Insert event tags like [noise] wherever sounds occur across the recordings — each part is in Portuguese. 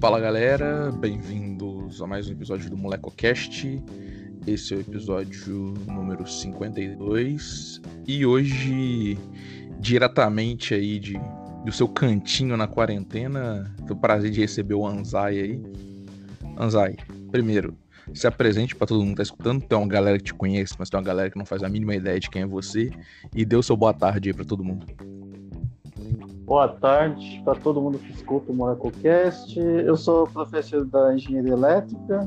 Fala galera, bem-vindos a mais um episódio do MolecoCast. Esse é o episódio número 52 e hoje, diretamente aí de, do seu cantinho na quarentena, tenho o prazer de receber o Anzai aí. Anzai, primeiro, se apresente para todo mundo que tá escutando. Tem uma galera que te conhece, mas tem uma galera que não faz a mínima ideia de quem é você. E dê o seu boa tarde aí para todo mundo. Boa tarde para todo mundo que escuta o MoracoCast. Eu sou professor da Engenharia Elétrica.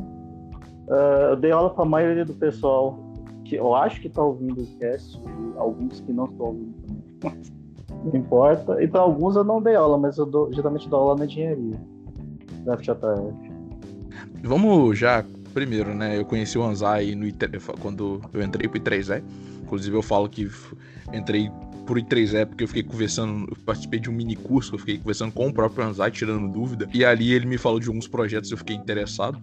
Uh, eu dei aula para a maioria do pessoal que eu acho que está ouvindo o cast, e alguns que não estão ouvindo também. [laughs] não importa. Então, alguns eu não dei aula, mas eu dou, geralmente dou aula na engenharia da FJF. Vamos já, primeiro, né? Eu conheci o Anzai no, quando eu entrei pro I3E. Inclusive, eu falo que entrei por I3E, porque eu fiquei conversando, eu participei de um mini curso, eu fiquei conversando com o próprio Anzai, tirando dúvida, e ali ele me falou de alguns projetos, eu fiquei interessado.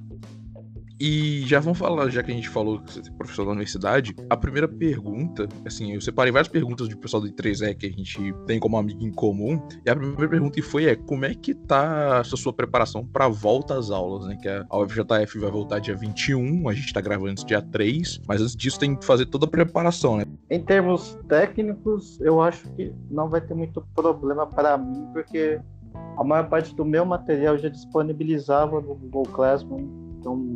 E já vamos falar, já que a gente falou que você é professor da universidade, a primeira pergunta, assim, eu separei várias perguntas do pessoal do I3E que a gente tem como amigo em comum, e a primeira pergunta que foi é, como é que tá a sua preparação para volta às aulas, né, que a UFJF vai voltar dia 21, a gente tá gravando isso dia 3, mas antes disso tem que fazer toda a preparação, né? Em termos técnicos, eu acho que não vai ter muito problema para mim, porque a maior parte do meu material já disponibilizava no Google Classroom, então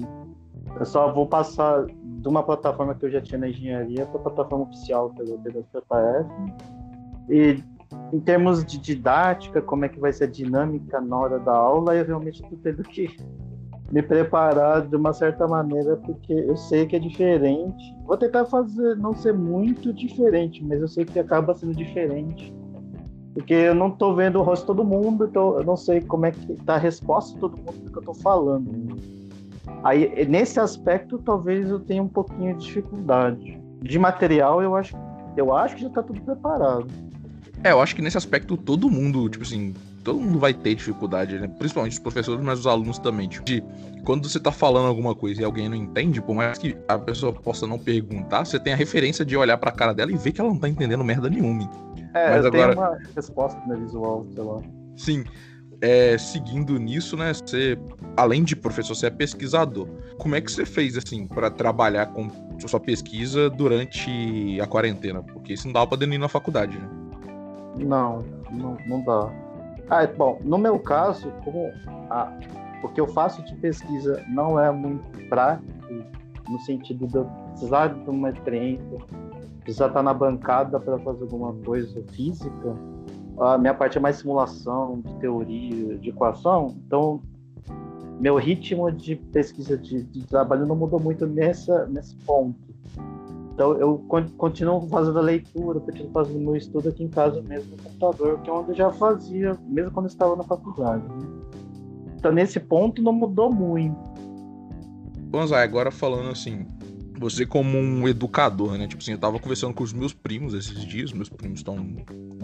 eu só vou passar de uma plataforma que eu já tinha na engenharia para a plataforma oficial pelo PWF. E em termos de didática, como é que vai ser a dinâmica na hora da aula, eu realmente estou tendo que me preparar de uma certa maneira, porque eu sei que é diferente. Vou tentar fazer não ser muito diferente, mas eu sei que acaba sendo diferente. Porque eu não estou vendo o rosto de todo mundo, então eu não sei como é que está a resposta de todo mundo do que eu estou falando. Aí, nesse aspecto, talvez eu tenha um pouquinho de dificuldade. De material, eu acho, eu acho que já está tudo preparado. É, eu acho que nesse aspecto todo mundo, tipo assim, todo mundo vai ter dificuldade, né? Principalmente os professores, mas os alunos também. Tipo, de quando você tá falando alguma coisa e alguém não entende, por mais que a pessoa possa não perguntar, você tem a referência de olhar pra cara dela e ver que ela não tá entendendo merda nenhuma. É, mas agora... uma resposta né, visual, sei lá. Sim é, seguindo nisso, né? Você, além de professor, você é pesquisador. Como é que você fez assim para trabalhar com sua pesquisa durante a quarentena? Porque isso não dá para ir na faculdade, né? Não, não, não dá. Ah, bom, no meu caso, como a, o que eu faço de pesquisa não é muito prático, no sentido de eu precisar de uma experiência, precisar estar na bancada para fazer alguma coisa física, a minha parte é mais simulação, de teoria, de equação, então meu ritmo de pesquisa de, de trabalho não mudou muito nessa, nesse ponto. Então eu continuo fazendo a leitura, continuo fazendo meu estudo aqui em casa mesmo no computador, que é onde eu já fazia, mesmo quando estava na faculdade. Né? Então nesse ponto não mudou muito. Zay, agora falando assim, você como um educador, né? Tipo assim, eu tava conversando com os meus primos esses dias, meus primos estão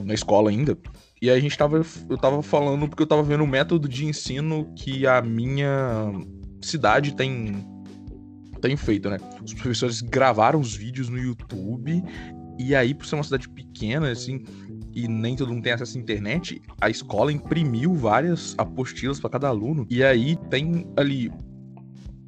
na escola ainda. E aí a gente tava, eu tava falando porque eu tava vendo o método de ensino que a minha cidade tem tem feito, né? Os professores gravaram os vídeos no YouTube e aí por ser uma cidade pequena assim, e nem todo mundo tem acesso à internet, a escola imprimiu várias apostilas para cada aluno e aí tem ali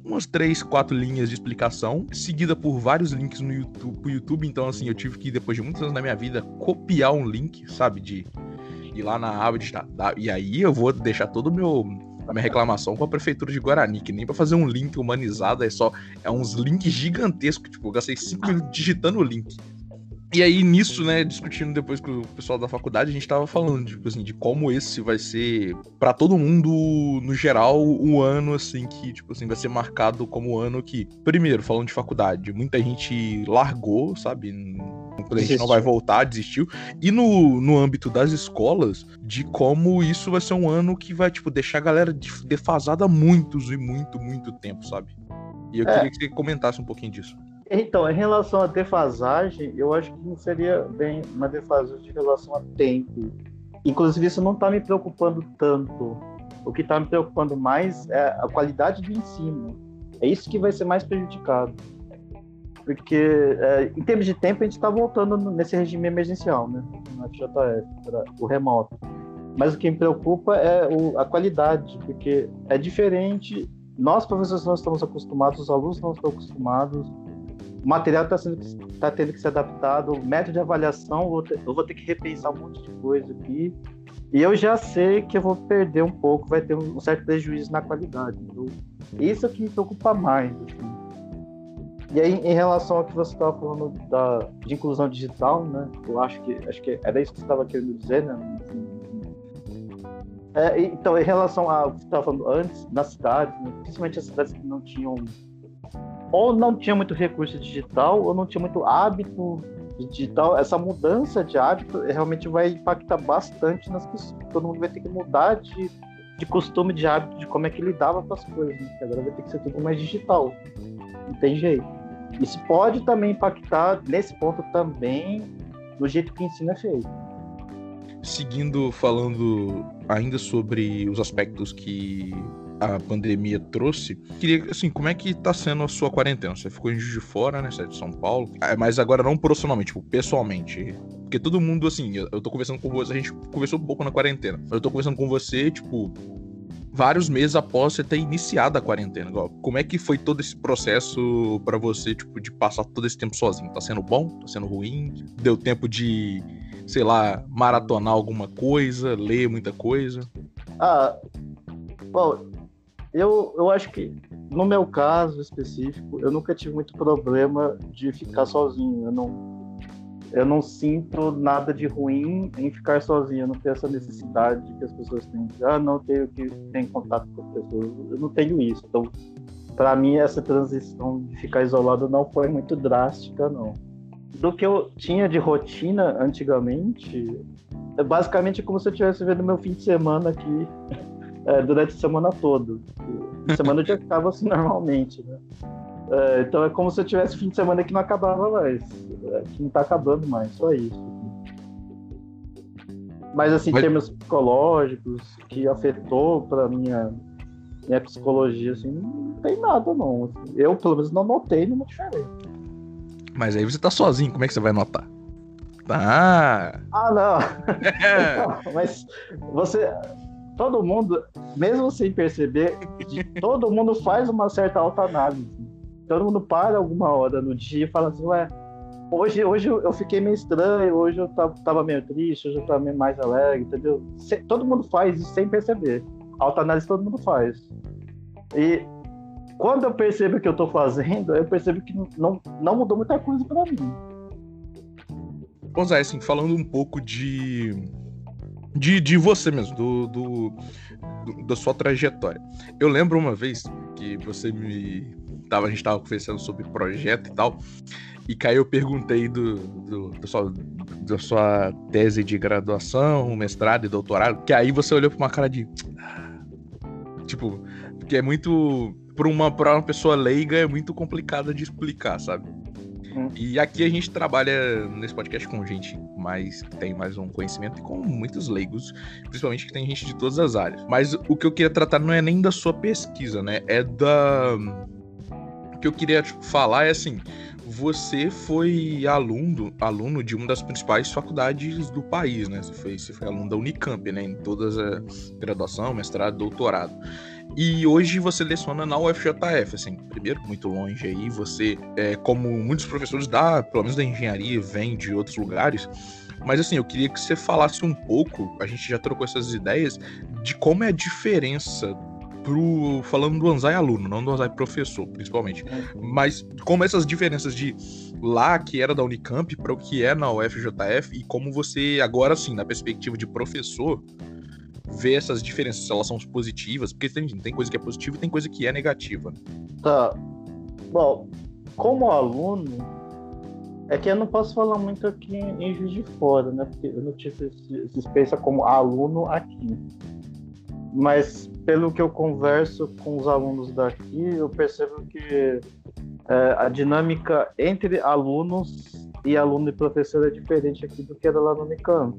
umas três, quatro linhas de explicação, seguida por vários links no YouTube, YouTube. Então, assim, eu tive que, depois de muitos anos na minha vida, copiar um link, sabe? De ir lá na aba de E aí eu vou deixar todo o meu a minha reclamação com a prefeitura de Guarani, que nem para fazer um link humanizado é só é uns links gigantescos, tipo, eu gastei cinco minutos digitando o link. E aí, nisso, né, discutindo depois com o pessoal da faculdade, a gente tava falando, tipo assim, de como esse vai ser, para todo mundo, no geral, um ano, assim, que, tipo assim, vai ser marcado como ano que, primeiro, falando de faculdade, muita gente largou, sabe? Quando a gente não vai voltar, desistiu. E no, no âmbito das escolas, de como isso vai ser um ano que vai, tipo, deixar a galera defasada muitos e muito, muito tempo, sabe? E eu é. queria que você comentasse um pouquinho disso. Então, em relação à defasagem, eu acho que não seria bem uma defasagem em relação a tempo. Inclusive, isso não está me preocupando tanto. O que está me preocupando mais é a qualidade do ensino. É isso que vai ser mais prejudicado. Porque, é, em termos de tempo, a gente está voltando nesse regime emergencial, né? No FJF, o remoto. Mas o que me preocupa é o, a qualidade, porque é diferente. Nós, professores, não estamos acostumados, os alunos não estão acostumados. O material está tá tendo que ser adaptado, o método de avaliação, vou, ter, eu vou ter que repensar um monte de coisa aqui. E eu já sei que eu vou perder um pouco, vai ter um certo prejuízo na qualidade. Então, isso é que me preocupa mais. Assim. E aí, em relação ao que você estava falando da, de inclusão digital, né? Eu acho que acho que era isso que você estava querendo dizer, né? É, então, em relação ao que você estava falando antes, nas cidades, né? principalmente as cidades que não tinham ou não tinha muito recurso digital ou não tinha muito hábito digital, essa mudança de hábito realmente vai impactar bastante nas pessoas. Todo mundo vai ter que mudar de, de costume, de hábito, de como é que lidava com as coisas. Né? Agora vai ter que ser tudo mais digital. Não tem jeito. Isso pode também impactar, nesse ponto também, no jeito que o ensino é feito. Seguindo falando ainda sobre os aspectos que a pandemia trouxe, queria, assim, como é que tá sendo a sua quarentena? Você ficou em Juiz de Fora, né? Você é de São Paulo. É, mas agora não profissionalmente, tipo, pessoalmente. Porque todo mundo, assim, eu tô conversando com você, a gente conversou um pouco na quarentena. Eu tô conversando com você, tipo, vários meses após você ter iniciado a quarentena. Como é que foi todo esse processo para você, tipo, de passar todo esse tempo sozinho? Tá sendo bom? Tá sendo ruim? Deu tempo de, sei lá, maratonar alguma coisa, ler muita coisa? Ah, bom, eu, eu acho que no meu caso específico, eu nunca tive muito problema de ficar sozinho. Eu não eu não sinto nada de ruim em ficar sozinho, eu não tenho essa necessidade que as pessoas têm. Ah, não tenho que ter contato com as pessoas. Eu não tenho isso. Então, para mim, essa transição de ficar isolado não foi muito drástica, não. Do que eu tinha de rotina antigamente, é basicamente como se eu estivesse vendo meu fim de semana aqui é, durante a semana toda. Semana eu já ficava assim [laughs] normalmente, né? É, então é como se eu tivesse fim de semana que não acabava mais. É, que não tá acabando mais, só isso. Mas assim, Mas... termos psicológicos, que afetou pra minha, minha psicologia, assim, não tem nada não. Eu, pelo menos, não notei nenhuma diferença. Mas aí você tá sozinho, como é que você vai notar? Tá. Ah, não. [laughs] Não mas você. Todo mundo, mesmo sem perceber, todo mundo faz uma certa autoanálise todo mundo para alguma hora no dia e fala assim, ué, hoje, hoje eu fiquei meio estranho, hoje eu tava meio triste, hoje eu tava meio mais alegre, entendeu? Todo mundo faz isso sem perceber. Autoanálise todo mundo faz. E quando eu percebo que eu tô fazendo, eu percebo que não, não mudou muita coisa para mim. Bom, Zé, assim, falando um pouco de. De, de você mesmo, do, do, do, da sua trajetória. Eu lembro uma vez que você me, tava, a gente tava conversando sobre projeto e tal. E aí eu perguntei do, do, do sua, da sua tese de graduação, mestrado e doutorado, que aí você olhou pra uma cara de. Tipo, porque é muito. Pra uma, pra uma pessoa leiga é muito complicado de explicar, sabe? Hum. E aqui a gente trabalha nesse podcast com gente mais que tem mais um conhecimento e com muitos leigos, principalmente que tem gente de todas as áreas. Mas o que eu queria tratar não é nem da sua pesquisa, né? É da que eu queria tipo, falar é assim: você foi aluno, aluno de uma das principais faculdades do país, né? Você foi, você foi aluno da Unicamp, né? Em todas a graduação, mestrado, doutorado. E hoje você leciona na UFJF, assim, primeiro, muito longe aí, você, é, como muitos professores da, pelo menos da engenharia, vem de outros lugares, mas assim, eu queria que você falasse um pouco, a gente já trocou essas ideias, de como é a diferença pro. Falando do Anzai aluno, não do Anzai professor, principalmente. Mas como essas diferenças de lá, que era da Unicamp, para o que é na UFJF, e como você, agora sim, na perspectiva de professor, vê essas diferenças, se elas são positivas, porque tem, tem coisa que é positiva e tem coisa que é negativa. Tá. Bom, como aluno, é que eu não posso falar muito aqui em Juiz de Fora, né? Porque eu não tive essa experiência como aluno aqui. Mas pelo que eu converso com os alunos daqui, eu percebo que é, a dinâmica entre alunos e aluno e professor é diferente aqui do que era lá no Unicamp.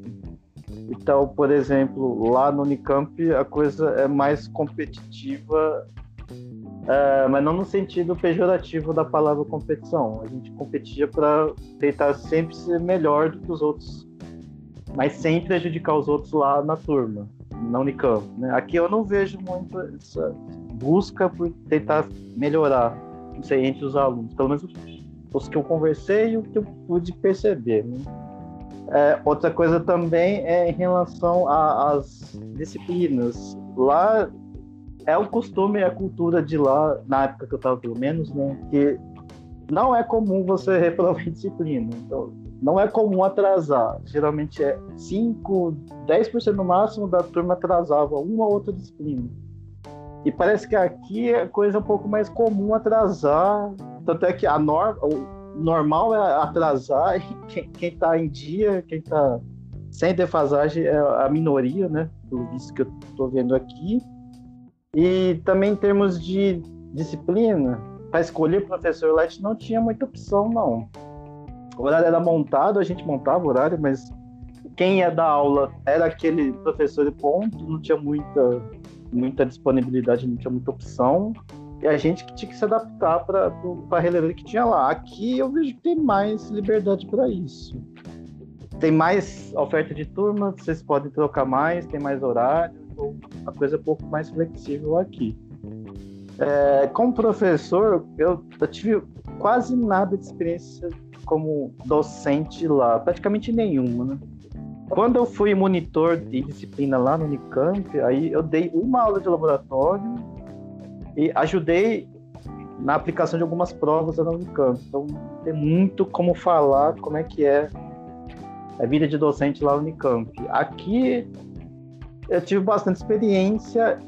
Então, por exemplo, lá no Unicamp a coisa é mais competitiva, é, mas não no sentido pejorativo da palavra competição. A gente competia para tentar sempre ser melhor do que os outros mas sem prejudicar os outros lá na turma, na Unicamp. Né? Aqui eu não vejo muito essa busca por tentar melhorar, não sei, entre os alunos, pelo menos os que eu conversei e o que eu pude perceber. Né? É, outra coisa também é em relação às disciplinas. Lá é o costume, é a cultura de lá, na época que eu estava pelo menos, né, que não é comum você reprovar [laughs] disciplina. Então, não é comum atrasar. Geralmente é 5, 10% no máximo da turma atrasava uma ou outra disciplina. E parece que aqui é coisa um pouco mais comum atrasar. Tanto é que a norma, normal é atrasar [laughs] quem, quem tá em dia, quem tá sem defasagem é a minoria, né? Pelo visto que eu tô vendo aqui. E também em termos de disciplina, para escolher professor gente não tinha muita opção, não. O horário era montado, a gente montava o horário, mas quem ia dar aula era aquele professor de ponto, não tinha muita, muita disponibilidade, não tinha muita opção. E a gente que tinha que se adaptar para a relevância que tinha lá. Aqui eu vejo que tem mais liberdade para isso. Tem mais oferta de turma, vocês podem trocar mais, tem mais horário, então a coisa é um pouco mais flexível aqui. É, como professor, eu, eu tive quase nada de experiência como docente lá, praticamente nenhuma, né? Quando eu fui monitor de disciplina lá no Unicamp, aí eu dei uma aula de laboratório e ajudei na aplicação de algumas provas no Unicamp. Então, tem muito como falar como é que é a vida de docente lá no Unicamp. Aqui, eu tive bastante experiência.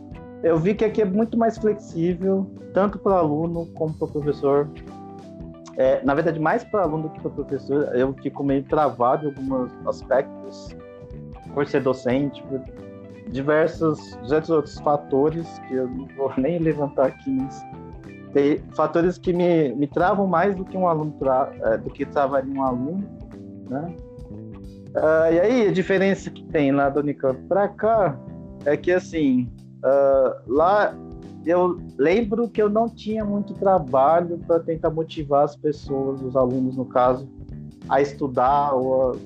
Eu vi que aqui é muito mais flexível, tanto para o aluno como para o professor. É, na verdade, mais para aluno do que para professor, eu fico meio travado em alguns aspectos, por ser docente, por diversos, diversos outros fatores que eu não vou [laughs] nem levantar aqui, mas tem fatores que me, me travam mais do que um aluno tra, é, do que travaria um aluno, né? Uh, e aí a diferença que tem lá do Unicamp para cá é que assim uh, lá eu lembro que eu não tinha muito trabalho para tentar motivar as pessoas, os alunos no caso, a estudar ou a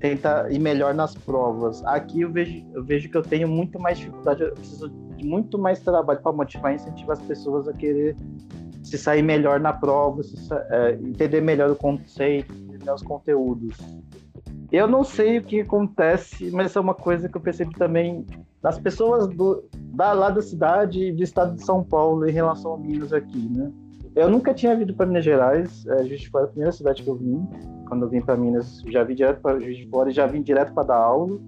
tentar ir melhor nas provas. Aqui eu vejo, eu vejo que eu tenho muito mais dificuldade, eu preciso de muito mais trabalho para motivar e incentivar as pessoas a querer se sair melhor na prova, é, entender melhor o conceito, entender os conteúdos. Eu não sei o que acontece, mas é uma coisa que eu percebi também das pessoas do, da, lá da cidade e do estado de São Paulo em relação a Minas aqui, né? Eu nunca tinha vindo para Minas Gerais, é, Juiz de Fora é a primeira cidade que eu vim. Quando eu vim para Minas, já vim direto para Juiz de Fora já vim direto para dar aula.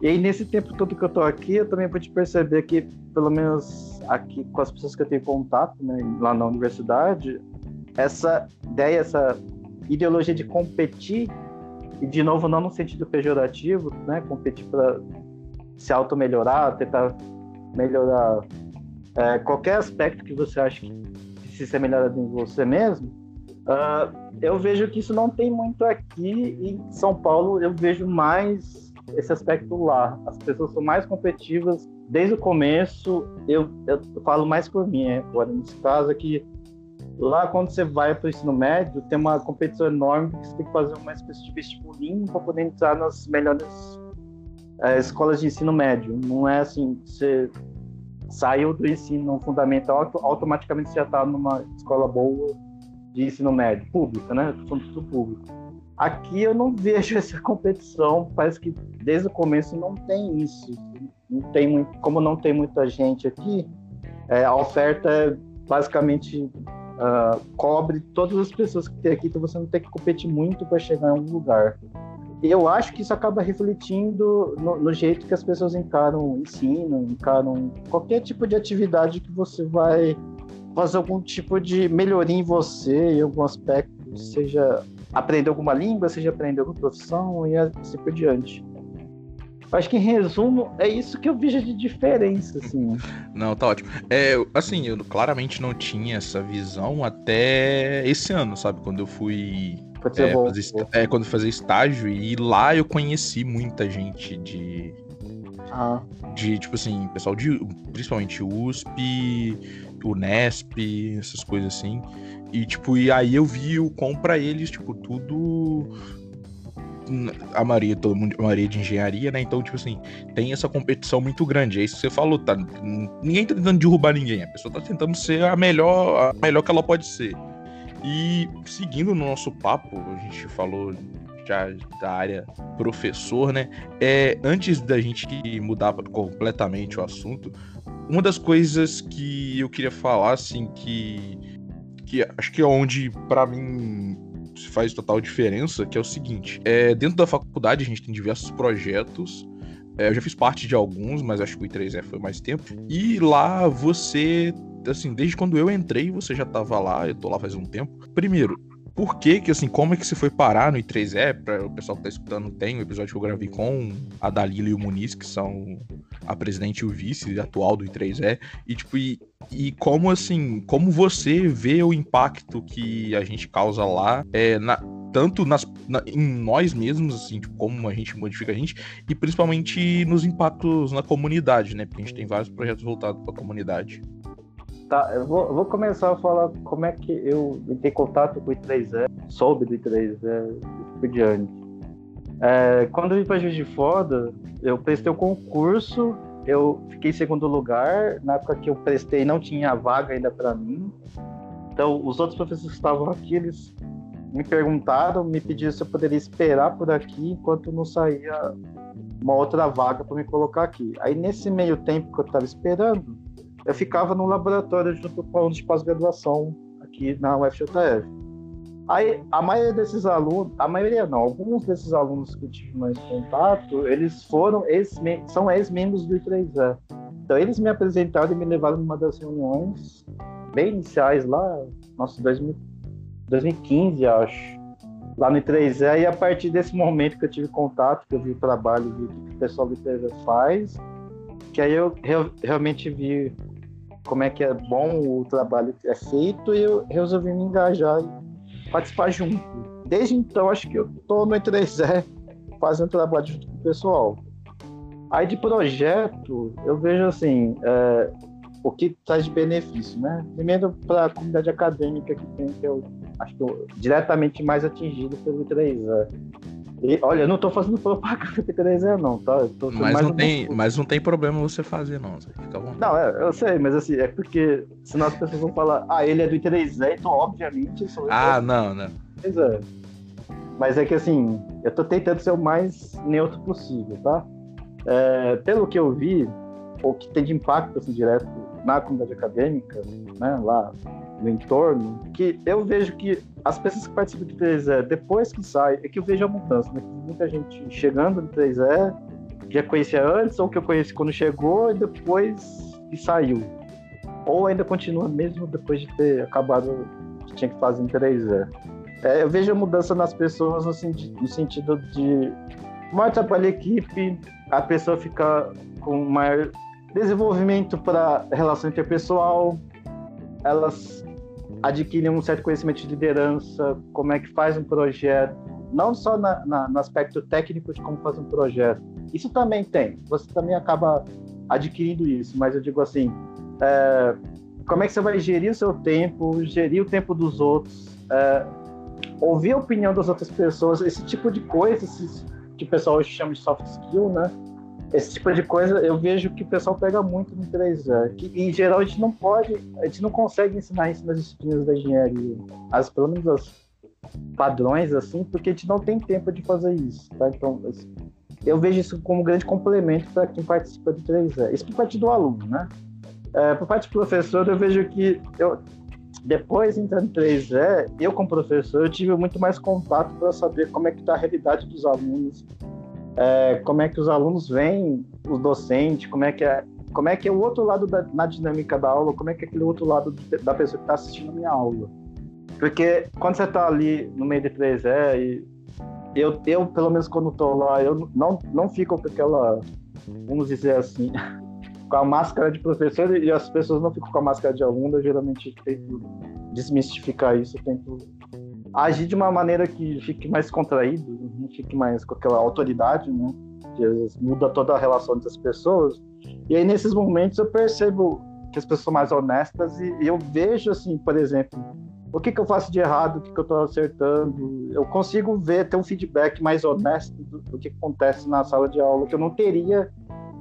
E aí, nesse tempo todo que eu tô aqui, eu também pude perceber que, pelo menos aqui com as pessoas que eu tenho contato, né, lá na universidade, essa ideia, essa ideologia de competir, e de novo, não no sentido pejorativo, né, competir para se auto-melhorar, tentar melhorar é, qualquer aspecto que você acha que precisa ser melhorado em você mesmo, uh, eu vejo que isso não tem muito aqui. Em São Paulo, eu vejo mais esse aspecto lá. As pessoas são mais competitivas desde o começo. Eu, eu falo mais por mim agora, nesse caso aqui. Lá, quando você vai para o ensino médio, tem uma competição enorme que você tem que fazer uma espécie de vestibulinho para poder entrar nas melhores é, escolas de ensino médio. Não é assim, você saiu do ensino fundamental, automaticamente já está numa escola boa de ensino médio, pública, né? Tudo público. Aqui eu não [laughs] vejo essa competição, parece que desde o começo não tem isso. Não tem muito, como não tem muita gente aqui, é, a oferta é basicamente uh, cobre todas as pessoas que tem aqui, então você não tem que competir muito para chegar em um lugar eu acho que isso acaba refletindo no, no, jeito que as pessoas encaram o ensino, encaram qualquer tipo de atividade que você vai fazer algum tipo de melhoria em você, em algum aspecto, seja aprender alguma língua, seja aprender alguma profissão e assim por diante. Acho que em resumo é isso que eu vejo de diferença, assim. Não, tá ótimo. É, assim, eu claramente não tinha essa visão até esse ano, sabe? Quando eu fui Pode ser é, bom. Fazer, é, quando fazia estágio, e lá eu conheci muita gente de. Ah. De, tipo assim, pessoal de. Principalmente USP, Unesp, essas coisas assim. E, tipo, e aí eu vi o com pra eles, tipo, tudo a maioria, todo mundo, a maioria de engenharia, né? Então, tipo assim, tem essa competição muito grande. É isso que você falou, tá? Ninguém tá tentando derrubar ninguém. A pessoa tá tentando ser a melhor, a melhor que ela pode ser. E seguindo no nosso papo, a gente falou já da área professor, né? É, antes da gente mudar completamente o assunto, uma das coisas que eu queria falar, assim, que, que acho que é onde, para mim, faz total diferença, que é o seguinte: é, dentro da faculdade a gente tem diversos projetos. É, eu já fiz parte de alguns, mas acho que o I3E foi mais tempo. E lá você, assim, desde quando eu entrei, você já tava lá, eu tô lá faz um tempo. Primeiro, por que que, assim, como é que você foi parar no I3E? Para o pessoal que tá escutando, tem um episódio que eu gravei com a Dalila e o Muniz, que são a presidente e o vice atual do I3E. E, tipo, e, e como, assim, como você vê o impacto que a gente causa lá, é, na, tanto nas, na, em nós mesmos, assim, tipo, como a gente modifica a gente, e principalmente nos impactos na comunidade, né? Porque a gente tem vários projetos voltados para a comunidade. Tá, eu vou, vou, começar a falar como é que eu entrei em contato com o I3E, soube do I3E e por diante. É, quando eu vim para Juiz de Foda, eu prestei o um concurso, eu fiquei em segundo lugar. Na época que eu prestei, não tinha vaga ainda para mim. Então, os outros professores que estavam aqui, eles me perguntaram, me pediram se eu poderia esperar por aqui enquanto não saía uma outra vaga para me colocar aqui. Aí, nesse meio tempo que eu estava esperando, eu ficava no laboratório junto com alunos de pós-graduação aqui na UFJF. Aí, a maioria desses alunos, a maioria não, alguns desses alunos que eu tive mais contato, eles foram, ex são ex-membros do I3E. Então, eles me apresentaram e me levaram numa das reuniões bem iniciais lá, nossa, 2000, 2015, acho, lá no I3E. E a partir desse momento que eu tive contato, que eu vi o trabalho, que o pessoal do I3E faz, que aí eu realmente vi como é que é bom o trabalho que é feito e eu resolvi me engajar e participar junto. Desde então, acho que eu estou no E3E fazendo trabalho junto com o pessoal. Aí de projeto, eu vejo assim, é, o que traz de benefício, né? Primeiro para a comunidade acadêmica que tem, que eu acho que eu, diretamente mais atingido pelo E3E. E, olha, eu não tô fazendo propaganda 3 é não, tá? mas, não tem, mas não tem problema você fazer, não. Você fica bom. Não, é, eu sei, mas assim, é porque senão as pessoas vão falar, ah, ele é do I3E, então obviamente sou Ah, não, não. Pois é. Mas é que assim, eu tô tentando ser o mais neutro possível, tá? É, pelo que eu vi, o que tem de impacto assim, direto na comunidade acadêmica, né, lá no entorno, que eu vejo que as pessoas que participam do 3E, depois que sai, é que eu vejo a mudança, né? Muita gente chegando no 3E, já conhecia antes, ou que eu conheci quando chegou, e depois que saiu. Ou ainda continua mesmo depois de ter acabado o que tinha que fazer em 3E. É, eu vejo a mudança nas pessoas no, sentido, no sentido de mais trabalho em equipe, a pessoa fica com maior desenvolvimento para relação interpessoal, elas adquirem um certo conhecimento de liderança, como é que faz um projeto, não só na, na, no aspecto técnico de como fazer um projeto. Isso também tem, você também acaba adquirindo isso, mas eu digo assim, é, como é que você vai gerir o seu tempo, gerir o tempo dos outros, é, ouvir a opinião das outras pessoas, esse tipo de coisa, que o pessoal hoje chama de soft skill, né? Esse tipo de coisa eu vejo que o pessoal pega muito no 3E. Que, em geral a gente não pode, a gente não consegue ensinar isso nas disciplinas da engenharia. As, pelo menos as padrões, assim, porque a gente não tem tempo de fazer isso. Tá? Então, eu vejo isso como um grande complemento para quem participa do 3E. Isso por parte do aluno, né? É, por parte do professor, eu vejo que eu, depois entrando no 3E, eu como professor, eu tive muito mais contato para saber como é que está a realidade dos alunos, é, como é que os alunos veem os docentes, como é que é, como é que é o outro lado da, na dinâmica da aula, como é que é aquele outro lado da pessoa que está assistindo a minha aula. Porque quando você está ali no meio de 3E, e eu, eu, pelo menos quando estou lá, eu não, não fico com aquela, vamos dizer assim, [laughs] com a máscara de professor e as pessoas não ficam com a máscara de aluno, eu geralmente tento desmistificar isso, tento agir de uma maneira que fique mais contraído, não fique mais com aquela autoridade, né? Que às vezes muda toda a relação entre as pessoas. E aí, nesses momentos, eu percebo que as pessoas são mais honestas e eu vejo, assim, por exemplo, o que, que eu faço de errado, o que, que eu estou acertando. Eu consigo ver, ter um feedback mais honesto do, do, que acontece na sala de aula, que eu não teria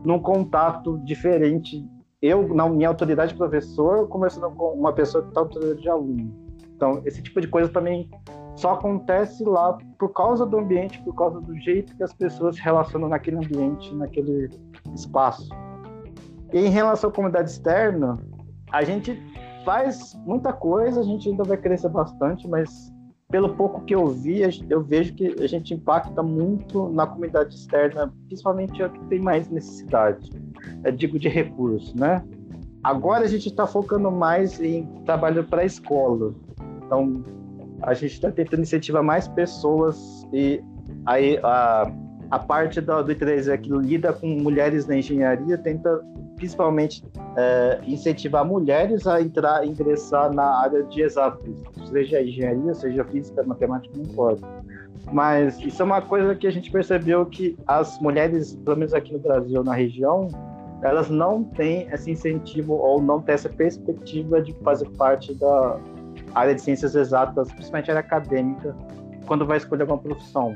num contato diferente. Eu, na minha autoridade de professor, conversando com uma pessoa que está autoridade de aluno. Então, esse tipo de coisa também só acontece lá por causa do ambiente, por causa do jeito que as pessoas se relacionam naquele ambiente, naquele espaço. E em relação à comunidade externa, a gente faz muita coisa, a gente ainda vai crescer bastante, mas pelo pouco que eu vi, eu vejo que a gente impacta muito na comunidade externa, principalmente a que tem mais necessidade, eu digo de recursos, né? Agora a gente está focando mais em trabalho para escola. Então, a gente está tentando incentivar mais pessoas e aí a, a parte do, do I3E que lida com mulheres na engenharia tenta principalmente é, incentivar mulheres a entrar, ingressar na área de exatos, seja engenharia, seja física, matemática, não importa. Mas isso é uma coisa que a gente percebeu que as mulheres, pelo menos aqui no Brasil, na região, elas não têm esse incentivo ou não têm essa perspectiva de fazer parte da área de ciências exatas, principalmente área acadêmica, quando vai escolher uma profissão.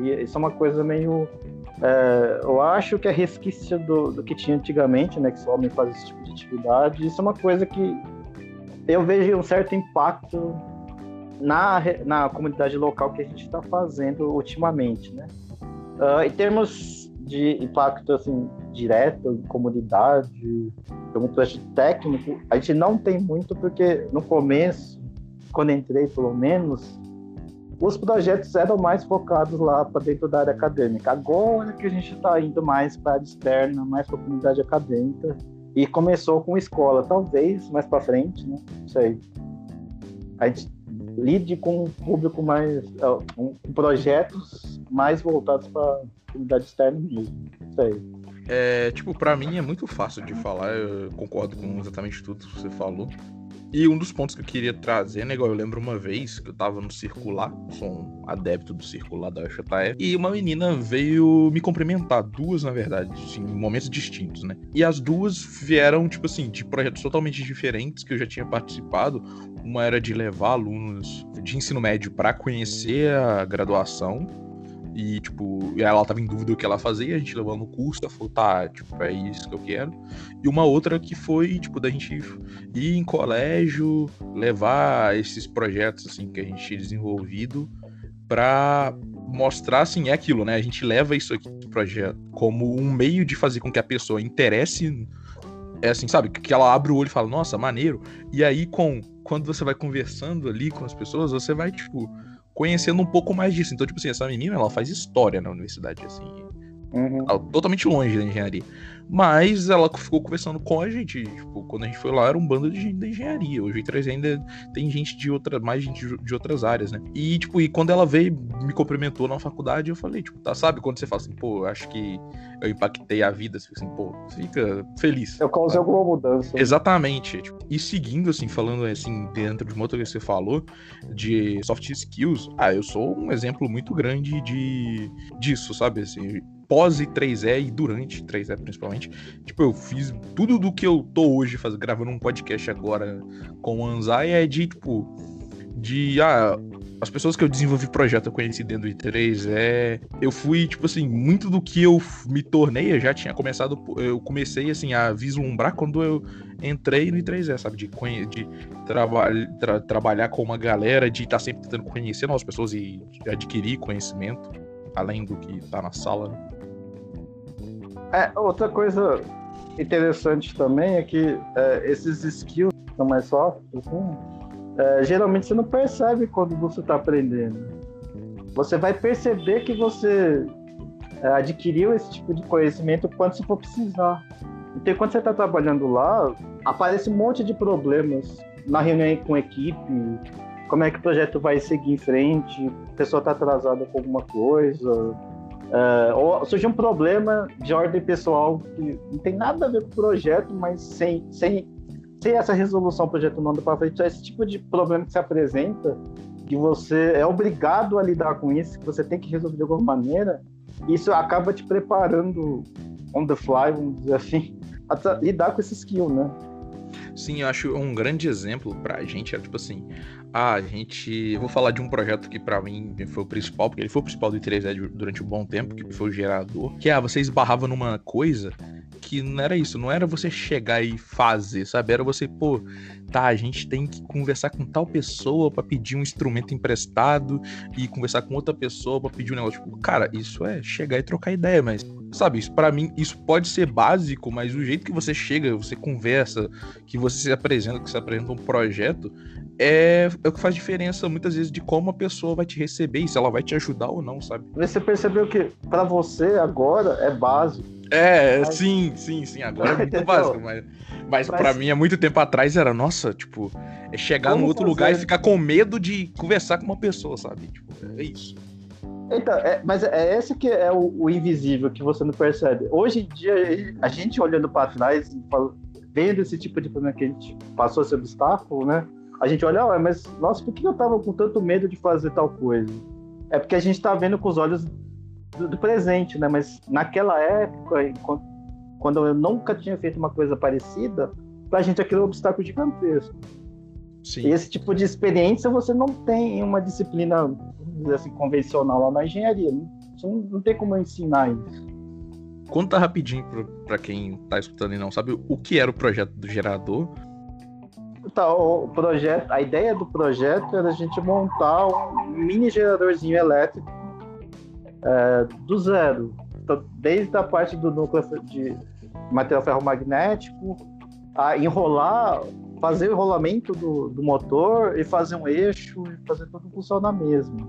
E isso é uma coisa meio é, eu acho que é resquício do, do que tinha antigamente, né? Que só homem faz esse tipo de atividade. Isso é uma coisa que eu vejo um certo impacto na, na comunidade local que a gente está fazendo ultimamente, né? Uh, em termos de impacto assim direto em comunidade, muito técnico, a gente não tem muito porque no começo, quando entrei pelo menos, os projetos eram mais focados lá para dentro da área acadêmica. Agora que a gente está indo mais para a área externa, mais para a comunidade acadêmica, e começou com escola, talvez mais para frente, né? Não sei. A gente lide com um público mais. Com projetos mais voltados para a comunidade externa mesmo. Não sei. É, tipo, para mim é muito fácil de falar, eu concordo com exatamente tudo que você falou. E um dos pontos que eu queria trazer, né, igual eu lembro uma vez que eu tava no circular, sou um adepto do circular da UFJF, e uma menina veio me cumprimentar, duas na verdade, assim, em momentos distintos, né? E as duas vieram, tipo assim, de projetos totalmente diferentes que eu já tinha participado. Uma era de levar alunos de ensino médio para conhecer a graduação, e, tipo, ela tava em dúvida do que ela fazia, a gente levou no curso, ela falou, tá, tipo, é isso que eu quero. E uma outra que foi, tipo, da gente ir em colégio, levar esses projetos, assim, que a gente tinha desenvolvido pra mostrar, assim, é aquilo, né? A gente leva isso aqui, projeto, como um meio de fazer com que a pessoa interesse é assim, sabe? Que ela abre o olho e fala, nossa, maneiro. E aí, com quando você vai conversando ali com as pessoas, você vai, tipo, conhecendo um pouco mais disso. Então, tipo assim, essa menina, ela faz história na universidade, assim. Uhum. Totalmente longe da engenharia. Mas ela ficou conversando com a gente. Tipo, quando a gente foi lá, era um bando de gente da engenharia. Hoje o 3 ainda tem gente de outra, mais gente de outras áreas, né? E, tipo, e quando ela veio, me cumprimentou na faculdade, eu falei, tipo, tá, sabe quando você fala assim, pô, acho que eu impactei a vida, assim, pô, fica feliz. Eu causei alguma mudança. Exatamente. Tipo, e seguindo, assim, falando assim, dentro de uma outra que você falou, de soft skills, ah, eu sou um exemplo muito grande de disso, sabe? Assim, pós 3E e durante 3E principalmente. Tipo, eu fiz tudo do que eu tô hoje faz, gravando um podcast agora com o Anzai é de, tipo, de ah, as pessoas que eu desenvolvi projeto eu conheci dentro I3 é eu fui tipo assim muito do que eu me tornei eu já tinha começado eu comecei assim a vislumbrar quando eu entrei no I3E sabe de de traba tra trabalhar com uma galera de estar tá sempre tentando conhecer novas pessoas e adquirir conhecimento além do que tá na sala né? É, outra coisa interessante também é que é, esses skills são mais soft, assim, é, geralmente você não percebe quando você está aprendendo. Você vai perceber que você é, adquiriu esse tipo de conhecimento quando você for precisar. Então, quando você está trabalhando lá, aparece um monte de problemas na reunião com a equipe, como é que o projeto vai seguir em frente, a pessoa está atrasada com alguma coisa, Uh, ou surge um problema de ordem pessoal que não tem nada a ver com o projeto, mas sem, sem, sem essa resolução o projeto não anda para frente. Esse tipo de problema que se apresenta, que você é obrigado a lidar com isso, que você tem que resolver de alguma maneira, isso acaba te preparando on the fly, vamos dizer assim, a lidar com esse skill, né? Sim, eu acho um grande exemplo pra gente é tipo assim, ah, a gente, eu vou falar de um projeto que para mim foi o principal, porque ele foi o principal do I3E durante um bom tempo, que foi o gerador, que ah, você esbarrava numa coisa que não era isso, não era você chegar e fazer, sabe? Era você, pô, tá, a gente tem que conversar com tal pessoa para pedir um instrumento emprestado e conversar com outra pessoa para pedir um negócio. Tipo, cara, isso é chegar e trocar ideia, mas sabe, isso para mim isso pode ser básico, mas o jeito que você chega, você conversa, que você se apresenta, que você apresenta um projeto, é, é o que faz diferença muitas vezes de como a pessoa vai te receber e se ela vai te ajudar ou não, sabe? Você percebeu que para você agora é básico é, mas... sim, sim, sim. Agora é [laughs] muito básico, mas, mas, pra mim, há muito tempo atrás, era, nossa, tipo, é chegar Como num outro fazer? lugar e ficar com medo de conversar com uma pessoa, sabe? Tipo, é isso. Então, é, mas é esse que é o, o, invisível que você não percebe. Hoje em dia, a gente olhando para trás, vendo esse tipo de problema que a gente passou esse obstáculo, né? A gente olha, oh, mas nossa, por que eu tava com tanto medo de fazer tal coisa? É porque a gente tá vendo com os olhos do, do, presente, né? Mas naquela época, quando eu nunca tinha feito uma coisa parecida, pra gente aquilo é um obstáculo gigantesco. Sim. Esse tipo de experiência você não tem em uma disciplina assim, convencional lá na engenharia. Você não, não tem como ensinar isso. Conta rapidinho para quem tá escutando e não sabe o que era o projeto do gerador. Tá, o projeto, a ideia do projeto era a gente montar um mini geradorzinho elétrico é, do zero. Então, desde a parte do núcleo de material ferromagnético, a enrolar, fazer o enrolamento do, do motor e fazer um eixo e fazer tudo funcionar mesmo.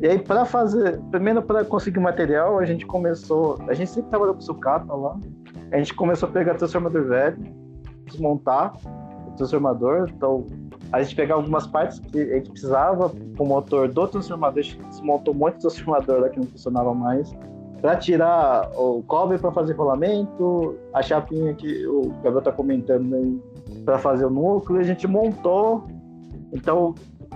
E aí, para fazer, primeiro para conseguir material, a gente começou, a gente sempre trabalhou com sucata lá, a gente começou a pegar transformador velho, desmontar transformador, então a gente pegar algumas partes que a gente precisava o motor do transformador, a gente desmontou um monte de transformador lá que não funcionava mais, para tirar o cobre para fazer rolamento, a chapinha que o Gabriel está comentando aí para fazer o núcleo, a gente montou então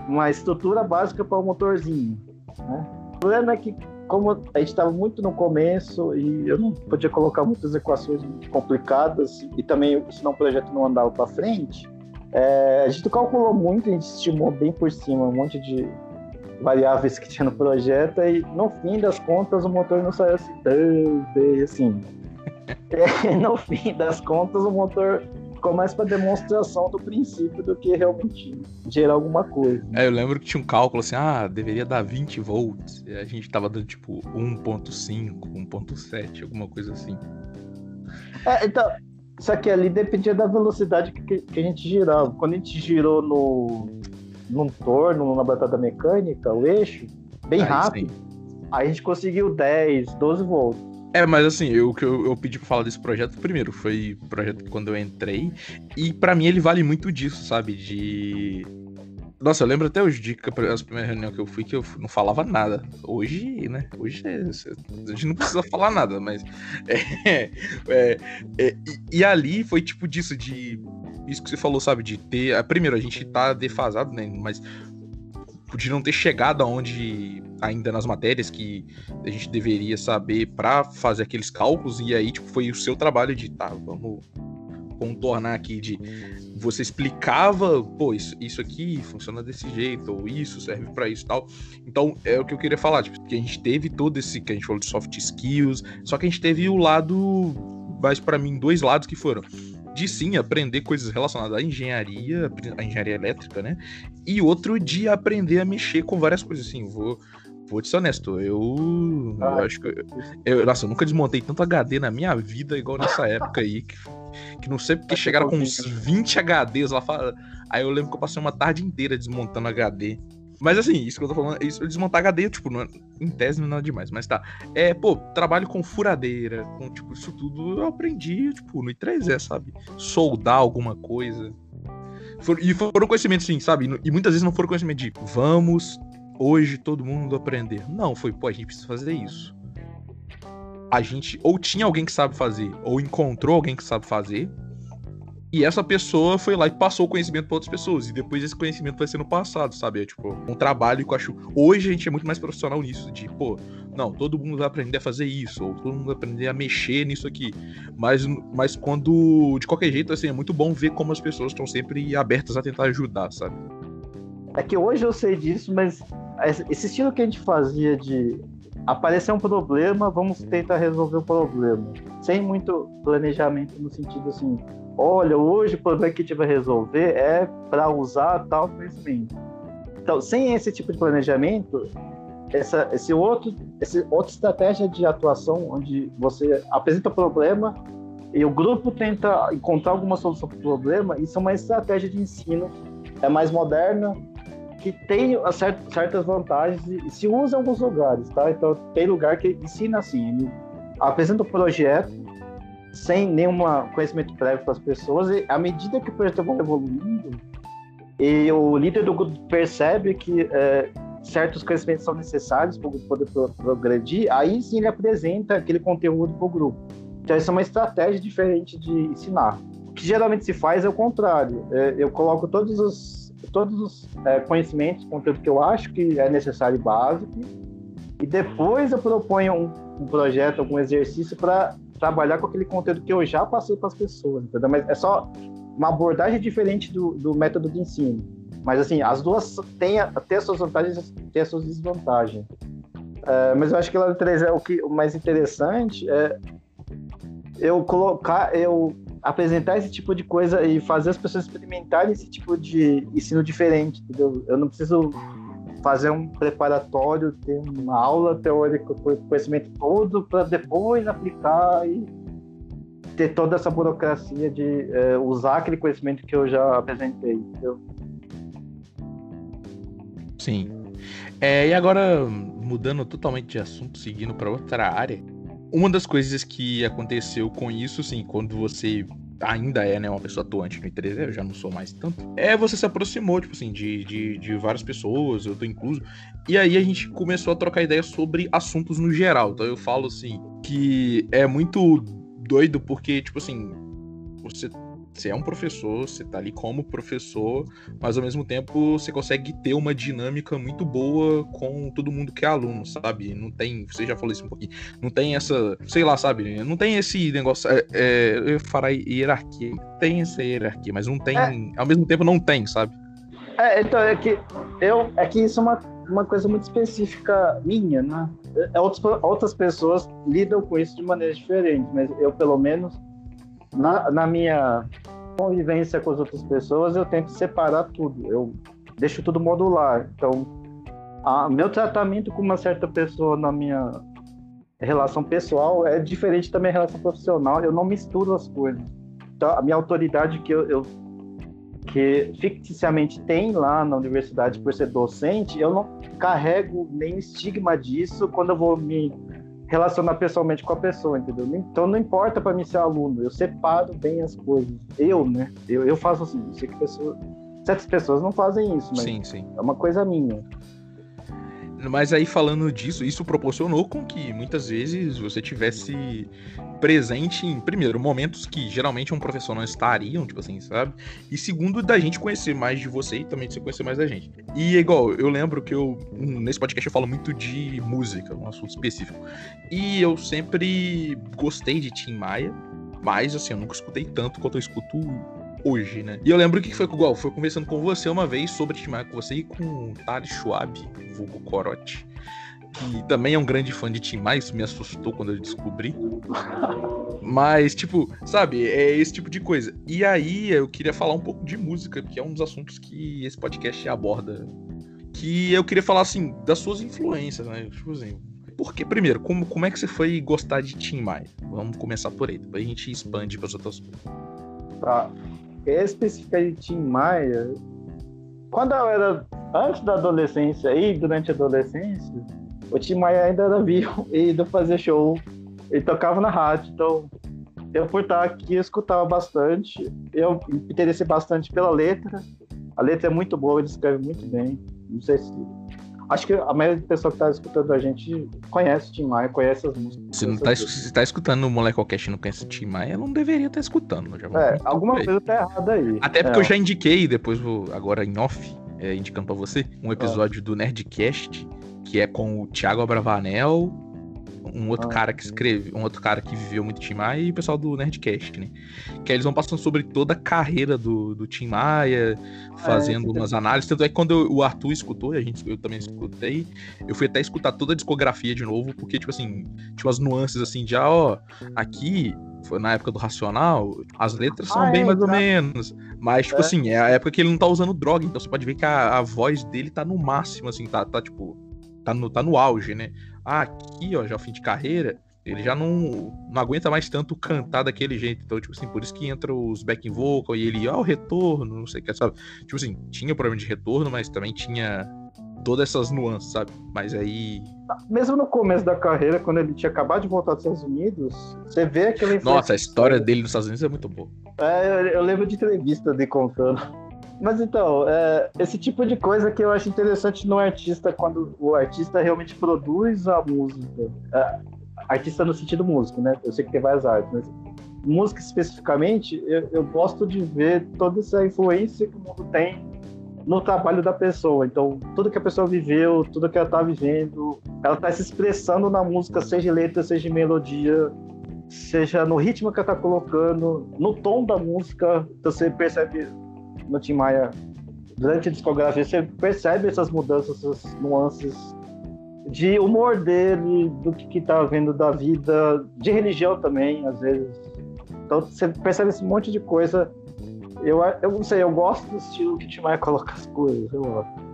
uma estrutura básica para o motorzinho. Né? O problema é que como a gente estava muito no começo e eu não podia colocar muitas equações complicadas e também senão o projeto não andava para frente, é, a gente calculou muito, a gente estimou bem por cima um monte de variáveis que tinha no projeto e no fim das contas o motor não saiu assim tão bem assim. [laughs] É, no fim das contas o motor ficou mais para demonstração do princípio do que realmente gerar alguma coisa. É, eu lembro que tinha um cálculo assim, ah, deveria dar 20 volts. E a gente tava dando tipo 1.5, 1.7, alguma coisa assim. É, então, só que ali dependia da velocidade que, que a gente girava. Quando a gente girou no, num torno, na batata mecânica, o eixo, bem rápido, sim. aí a gente conseguiu 10, 12 volts. É, mas assim, o que eu, eu, pedi pra falar desse projeto primeiro foi projeto quando eu entrei. E para mim ele vale muito disso, sabe? De nossa, eu lembro até hoje de as primeiras reuniões que eu fui que eu não falava nada. Hoje, né? Hoje é, a gente não precisa falar nada, mas. [laughs] É, é, é, e, e, ali foi tipo disso, de. Isso que você falou, sabe? De ter. Primeiro, a gente tá defasado, né? Mas de não ter chegado aonde ainda nas matérias que a gente deveria saber para fazer aqueles cálculos e aí tipo foi o seu trabalho de tá, vamos contornar aqui de você explicava, pô, isso, isso aqui funciona desse jeito, ou isso serve para isso tal. Então, é o que eu queria falar, tipo, que a gente teve todo esse que a gente falou de soft skills, só que a gente teve o lado, mais para mim, dois lados que foram de sim aprender coisas relacionadas à engenharia, à engenharia elétrica, né? E outro de aprender a mexer com várias coisas assim, vou vou te ser honesto, eu, ah, eu acho que eu, eu, nossa, eu nunca desmontei tanto HD na minha vida igual nessa época aí que que não sei porque chegaram com uns 20 HDs lá. Aí eu lembro que eu passei uma tarde inteira desmontando HD. Mas assim, isso que eu tô falando, isso, desmontar HD, tipo, não, é, em tese não é demais, mas tá. É, pô, trabalho com furadeira, com, tipo, isso tudo eu aprendi, tipo, no I3E, sabe? Soldar alguma coisa. For, e foram conhecimentos, assim, sabe? E muitas vezes não foram conhecimentos de vamos hoje todo mundo aprender. Não, foi, pô, a gente precisa fazer isso a gente ou tinha alguém que sabe fazer, ou encontrou alguém que sabe fazer, E essa pessoa foi lá e passou o conhecimento para outras pessoas. E depois esse conhecimento vai sendo passado, sabe? É tipo, um trabalho que eu acho. Hoje a gente é muito mais profissional nisso. De, pô, não, todo mundo vai aprender a fazer isso. Ou todo mundo vai aprender a mexer nisso aqui. Mas, mas quando. De qualquer jeito, assim, é muito bom ver como as pessoas estão sempre abertas a tentar ajudar, sabe? É que hoje eu sei disso, mas esse estilo que a gente fazia de aparecer um problema, vamos tentar resolver o problema. Sem muito planejamento no sentido assim, olha, hoje o problema que a gente vai resolver é para usar tal conhecimento. Então, sem esse tipo de planejamento, essa, esse outro, esse outra estratégia de atuação, onde você apresenta o problema e o grupo tenta encontrar alguma solução para o problema, isso é uma estratégia de ensino, é mais moderna, que tem certas vantagens e se usa em alguns lugares, tá? Então, tem lugar que ensina assim, ele apresenta o projeto, sem nenhum conhecimento prévio para as pessoas, e à medida que o projeto vai evoluindo, e o líder do grupo percebe que é, certos conhecimentos são necessários para poder progredir, aí sim ele apresenta aquele conteúdo para o grupo. Então, essa é uma estratégia diferente de ensinar. O que geralmente se faz é o contrário. É, eu coloco todos os, todos os é, conhecimentos, conteúdo que eu acho que é necessário e básico, e depois eu proponho um, um projeto, algum exercício para trabalhar com aquele conteúdo que eu já passei para as pessoas, entendeu? Mas é só uma abordagem diferente do, do método de ensino. Mas, assim, as duas têm até as suas vantagens e as suas desvantagens. É, mas eu acho que no 3 é o que o mais interessante é eu colocar, eu apresentar esse tipo de coisa e fazer as pessoas experimentarem esse tipo de ensino diferente, entendeu? Eu não preciso fazer um preparatório, ter uma aula teórica com conhecimento todo para depois aplicar e ter toda essa burocracia de é, usar aquele conhecimento que eu já apresentei. Entendeu? Sim. É, e agora, mudando totalmente de assunto, seguindo para outra área, uma das coisas que aconteceu com isso, sim, quando você ainda é, né, uma pessoa atuante no I3, eu já não sou mais tanto, é você se aproximou, tipo assim, de, de, de várias pessoas, eu tô incluso, e aí a gente começou a trocar ideias sobre assuntos no geral. Então eu falo assim, que é muito doido porque, tipo assim, você você é um professor, você tá ali como professor, mas ao mesmo tempo você consegue ter uma dinâmica muito boa com todo mundo que é aluno, sabe? Não tem, você já falou isso um pouquinho, não tem essa, sei lá, sabe? Não tem esse negócio, é, é, eu falar hierarquia, tem essa hierarquia, mas não tem, é. ao mesmo tempo não tem, sabe? É, então é que eu, é que isso é uma, uma coisa muito específica minha, né? É, outras, outras pessoas lidam com isso de maneira diferente, mas eu pelo menos na, na minha convivência com as outras pessoas, eu tento separar tudo. Eu deixo tudo modular. Então, a, meu tratamento com uma certa pessoa na minha relação pessoal é diferente da minha relação profissional. Eu não misturo as coisas. Então, a minha autoridade que eu, eu que ficticiamente tem lá na universidade por ser docente, eu não carrego nem estigma disso quando eu vou me relacionar pessoalmente com a pessoa, entendeu? Então não importa para mim ser aluno, eu separo bem as coisas. Eu, né? Eu, eu faço assim, eu sei que pessoa, certas pessoas não fazem isso, mas sim, sim. é uma coisa minha. Mas aí falando disso, isso proporcionou com que muitas vezes você tivesse presente em, primeiro, momentos que geralmente um professor não estariam, tipo assim, sabe? E segundo, da gente conhecer mais de você e também de você conhecer mais da gente. E igual, eu lembro que eu, nesse podcast eu falo muito de música, um assunto específico. E eu sempre gostei de Tim Maia, mas assim, eu nunca escutei tanto quanto eu escuto hoje, né? E eu lembro que foi igual, foi conversando com você uma vez sobre Tim Maia com você e com o Thales Schwab, vulgo Corote que também é um grande fã de Tim Maia, isso me assustou quando eu descobri. Mas, tipo, sabe, é esse tipo de coisa. E aí eu queria falar um pouco de música, que é um dos assuntos que esse podcast aborda. Que eu queria falar, assim, das suas influências, né? Tipo assim, porque, primeiro, como, como é que você foi gostar de Tim Maia? Vamos começar por aí, depois a gente expande para as outras coisas. Especificamente de Tim Maia, quando eu era antes da adolescência e durante a adolescência, o Tim Maia ainda era vivo [laughs] e ainda fazia show e tocava na rádio. Então, eu por estar aqui, eu escutava bastante. Eu me interessei bastante pela letra. A letra é muito boa, ele escreve muito bem. Não sei se Acho que a maioria do pessoal que tá escutando a gente conhece o Tim Maia, conhece as músicas. Se não tá, se tá escutando o Molecocast e não conhece o Tim Maia, não deveria estar tá escutando. Já é, alguma coisa tá errada aí. Até porque é. eu já indiquei, depois vou, agora em off, é, indicando pra você, um episódio ah. do Nerdcast, que é com o Thiago Abravanel, um outro ah, cara que escreve, um outro cara que viveu muito Tim Maia e o pessoal do Nerdcast, né? Que aí eles vão passando sobre toda a carreira do, do Tim Maia, ah, fazendo é, umas análises. Tanto é que quando eu, o Arthur escutou, e a gente, eu também escutei, eu fui até escutar toda a discografia de novo, porque, tipo assim, tinha umas nuances assim de, ah, ó, aqui foi na época do Racional, as letras são ah, bem é, mais ou menos. Mas, tipo é. assim, é a época que ele não tá usando droga, então você pode ver que a, a voz dele tá no máximo, assim, tá, tá tipo. Tá no, tá no auge, né? Ah, aqui, ó, já o fim de carreira, ele já não, não aguenta mais tanto cantar daquele jeito. Então, tipo assim, por isso que entra os backing vocal e ele, ó, oh, o retorno, não sei o que, sabe? Tipo assim, tinha problema de retorno, mas também tinha todas essas nuances, sabe? Mas aí. Mesmo no começo da carreira, quando ele tinha acabado de voltar dos Estados Unidos, você vê aquele. Nossa, a história dele nos Estados Unidos é muito boa. É, eu, eu lembro de entrevista de contando. Mas então, é, esse tipo de coisa que eu acho interessante no artista, quando o artista realmente produz a música. É, artista no sentido músico, né? Eu sei que tem várias artes, mas música especificamente, eu, eu gosto de ver toda essa influência que o mundo tem no trabalho da pessoa. Então, tudo que a pessoa viveu, tudo que ela está vivendo, ela está se expressando na música, seja letra, seja melodia, seja no ritmo que ela está colocando, no tom da música. Então, você percebe no Tim Maia, durante a discografia, você percebe essas mudanças, essas nuances de humor dele, do que, que tá vendo da vida, de religião também, às vezes. Então você percebe esse monte de coisa. Eu, eu não sei, eu gosto do estilo que o Tim Maia coloca as coisas, eu gosto.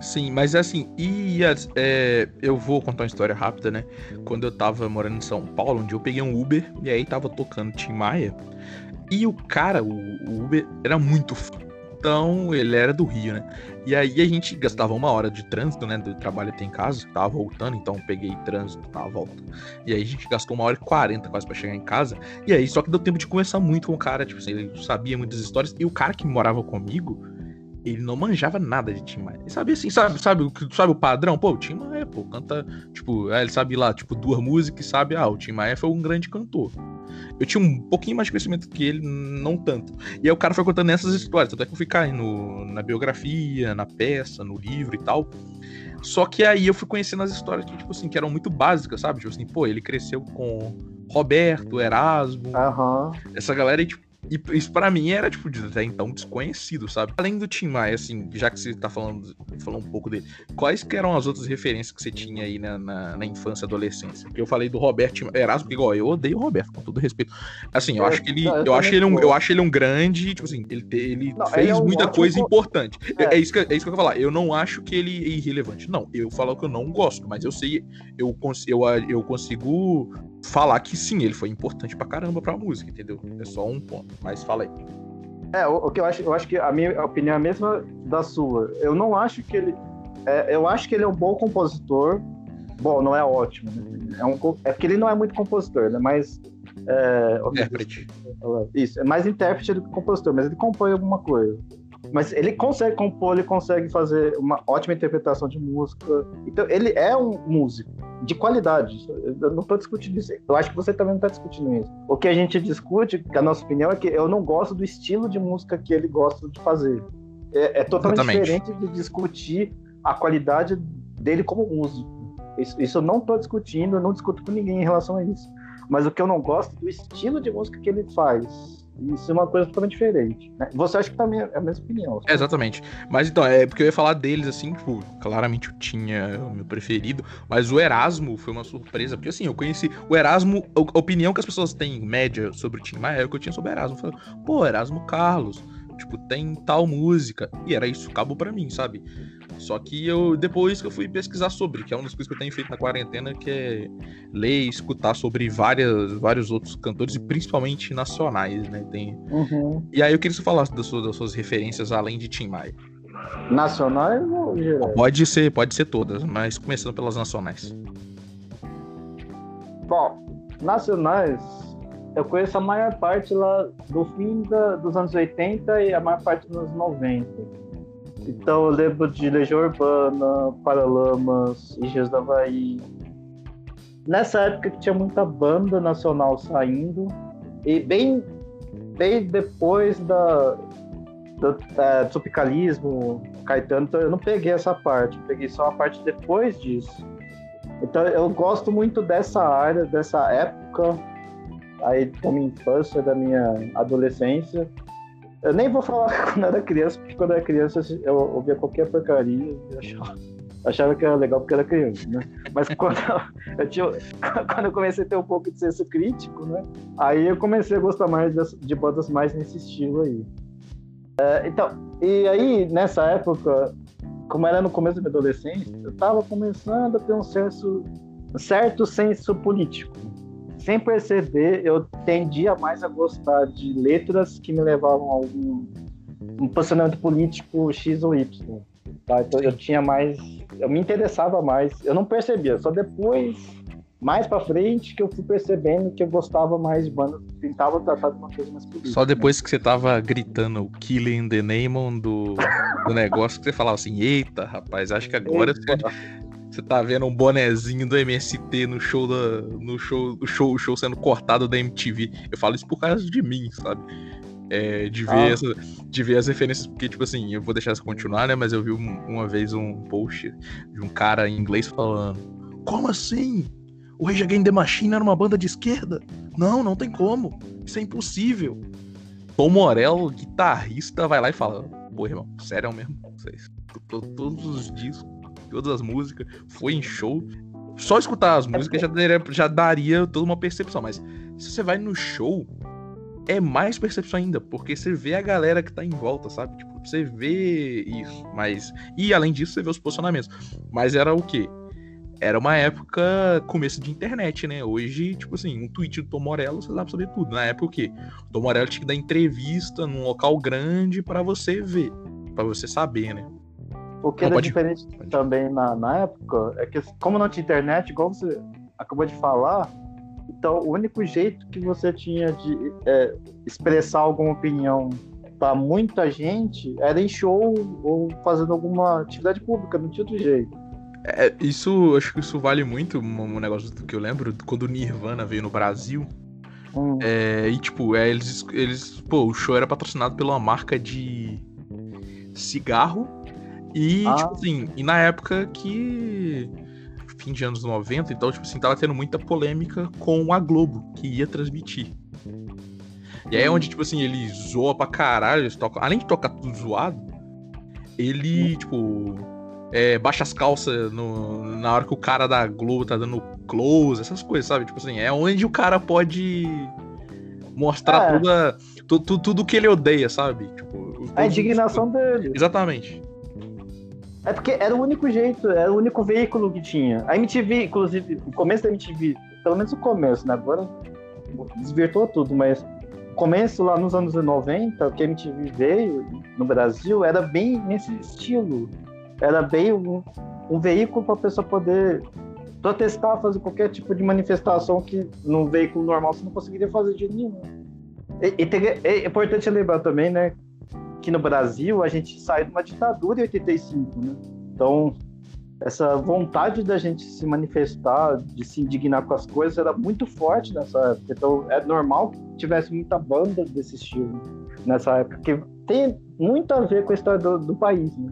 Sim, mas é assim, e é, eu vou contar uma história rápida, né? Quando eu tava morando em São Paulo, onde eu peguei um Uber e aí tava tocando Tim Maia. E o cara, o, Uber, era muito então ele era do Rio, né? E aí a gente gastava uma hora de trânsito, né? Do trabalho até em casa, tava voltando, então peguei trânsito na volta. E aí a gente gastou uma hora e quarenta quase pra chegar em casa. E aí só que deu tempo de conversar muito com o cara, tipo assim, ele sabia muitas histórias. E o cara que morava comigo, ele não manjava nada de Tim Maia. Ele sabia assim, sabe, sabe, sabe o padrão? Pô, o Tim Maia, pô, canta, tipo, é, ele sabe lá, tipo, duas músicas e sabe, ah, o Tim Maia foi um grande cantor. Eu tinha um pouquinho mais de conhecimento que ele, não tanto. E aí o cara foi contando essas histórias, tanto é que eu fui caindo na biografia, na peça, no livro e tal. Só que aí eu fui conhecendo as histórias que, tipo assim, que eram muito básicas, sabe? Tipo assim, pô, ele cresceu com Roberto, Erasmo, uhum. essa galera aí, tipo, e isso para mim era, tipo, até então desconhecido, sabe? Além do Tim Maia, assim, já que você tá falando, falando um pouco dele, quais que eram as outras referências que você tinha aí na, na, na infância e adolescência? Porque eu falei do Roberto Erasmo, que igual, eu odeio o Roberto, com todo respeito. Assim, eu é, acho que ele. Não, eu, eu acho ele um, eu acho ele um grande, tipo assim, ele, ele não, fez ele é um muita coisa importante. É. é. isso que, é isso que eu vou falar. Eu não acho que ele é irrelevante. Não, eu falo que eu não gosto, mas eu sei, eu, eu, eu consigo falar que sim, ele foi importante pra caramba pra música, entendeu? É só um ponto. Mas fala aí. É, o, o que eu acho, eu acho que a minha opinião é a mesma da sua. Eu não acho que ele. É, eu acho que ele é um bom compositor. Bom, não é ótimo. Né? É, um, é porque ele não é muito compositor, ele é mais. É, intérprete. Isso, é mais intérprete do que compositor, mas ele compõe alguma coisa. Mas ele consegue compor, ele consegue fazer uma ótima interpretação de música. Então, ele é um músico de qualidade. Eu não estou discutindo isso. Eu acho que você também não está discutindo isso. O que a gente discute, que a nossa opinião é que eu não gosto do estilo de música que ele gosta de fazer. É, é totalmente Exatamente. diferente de discutir a qualidade dele como músico. Isso, isso eu não estou discutindo, eu não discuto com ninguém em relação a isso. Mas o que eu não gosto é do estilo de música que ele faz isso é uma coisa totalmente diferente. Né? Você acha que também é a mesma opinião? É, exatamente. Mas então, é porque eu ia falar deles, assim, tipo, claramente eu tinha o meu preferido, mas o Erasmo foi uma surpresa, porque assim, eu conheci o Erasmo, a opinião que as pessoas têm média sobre o Tim Maia é o que eu tinha sobre o Erasmo. Eu falei, pô, Erasmo Carlos, tipo, tem tal música. E era isso, acabou para mim, sabe? Só que eu depois que eu fui pesquisar sobre, que é uma das coisas que eu tenho feito na quarentena, que é ler e escutar sobre várias, vários outros cantores, e principalmente nacionais, né? Tem... Uhum. E aí eu queria que você falasse das suas, das suas referências além de Tim Maia. Nacionais ou geral? Pode ser, pode ser todas, mas começando pelas nacionais. Bom, nacionais, eu conheço a maior parte lá do fim da, dos anos 80 e a maior parte dos anos 90 Então eu lembro de Legião Urbana, Paralamas, Engenheiros da Havaí. Nessa época que tinha muita banda nacional saindo, e bem, bem depois da, do é, tropicalismo, Caetano, então eu não peguei essa parte, peguei só a parte depois disso. Então eu gosto muito dessa área, dessa época aí da minha infância, da minha adolescência. Eu nem vou falar [laughs] quando eu era criança, porque quando eu era criança eu ouvia qualquer porcaria e achava, achava que era legal porque era criança, né? Mas [laughs] quando eu, tinha, [laughs] quando eu comecei a ter um pouco de senso crítico, né? Aí eu comecei a gostar mais de, bandas mais nesse estilo aí. É, então, e aí nessa época, como era no começo da minha adolescência, eu estava começando a ter um certo, um certo senso político sem perceber, eu tendia mais a gostar de letras que me levavam a algum um posicionamento político X ou Y. Tá? Então eu tinha mais. Eu me interessava mais. Eu não percebia, só depois, mais pra frente, que eu fui percebendo que eu gostava mais de bandas que tentavam tratar de uma coisa mais política. Só depois que você tava gritando Killing the Name do, do negócio, que você falava assim: eita, rapaz, acho que agora eita. você você tá vendo um bonezinho do MST no show da, no show, o show, show sendo cortado da MTV. Eu falo isso por causa de mim, sabe? É, de ver ah. essa, de ver as referências, porque tipo assim, eu vou deixar isso continuar, né? Mas eu vi um, uma vez um post de um cara em inglês falando: "Como assim? O Rage Against the Machine era uma banda de esquerda? Não, não tem como. Isso é impossível." Tom Morello, guitarrista, vai lá e fala: "Pô, irmão, sério mesmo? Vocês, todos os discos todas as músicas, foi em show. Só escutar as músicas já daria, já daria toda uma percepção, mas se você vai no show, é mais percepção ainda, porque você vê a galera que tá em volta, sabe? Tipo, você vê isso, mas. E além disso, você vê os posicionamentos. Mas era o quê? Era uma época começo de internet, né? Hoje, tipo assim, um tweet do Tom Morello, você dá pra saber tudo. Na época o quê? O Tom Morello tinha que dar entrevista num local grande para você ver, para você saber, né? O que não, era pode, diferente pode. também na, na época é que, como não tinha internet, igual você acabou de falar, então o único jeito que você tinha de é, expressar alguma opinião para muita gente era em show ou fazendo alguma atividade pública, não tinha outro jeito. É, isso, acho que isso vale muito, um, um negócio do que eu lembro, quando o Nirvana veio no Brasil. Hum. É, e tipo, é, eles, eles. Pô, o show era patrocinado pela uma marca de cigarro e, ah. tipo assim, e na época que. Fim de anos 90, então, tipo assim, tava tendo muita polêmica com a Globo, que ia transmitir. E aí é onde, tipo assim, ele zoa pra caralho, toca, além de tocar tudo zoado, ele, tipo, é, baixa as calças no, na hora que o cara da Globo tá dando close, essas coisas, sabe? Tipo assim, é onde o cara pode mostrar é. toda, tudo, tudo que ele odeia, sabe? Tipo, a indignação dele. Exatamente. É porque era o único jeito, era o único veículo que tinha. A MTV, inclusive, o começo da MTV, pelo menos o começo, né? Agora desvirtuou tudo, mas o começo lá nos anos 90, que a MTV veio no Brasil, era bem nesse estilo. Era bem um, um veículo para a pessoa poder protestar, fazer qualquer tipo de manifestação que no veículo normal você não conseguiria fazer de nenhum. E, e tem, é importante lembrar também, né, aqui no Brasil, a gente saiu de uma ditadura em 85, né? Então, essa vontade da gente se manifestar, de se indignar com as coisas, era muito forte nessa época. Então, é normal que tivesse muita banda desse estilo nessa época, que tem muito a ver com a história do, do país, né?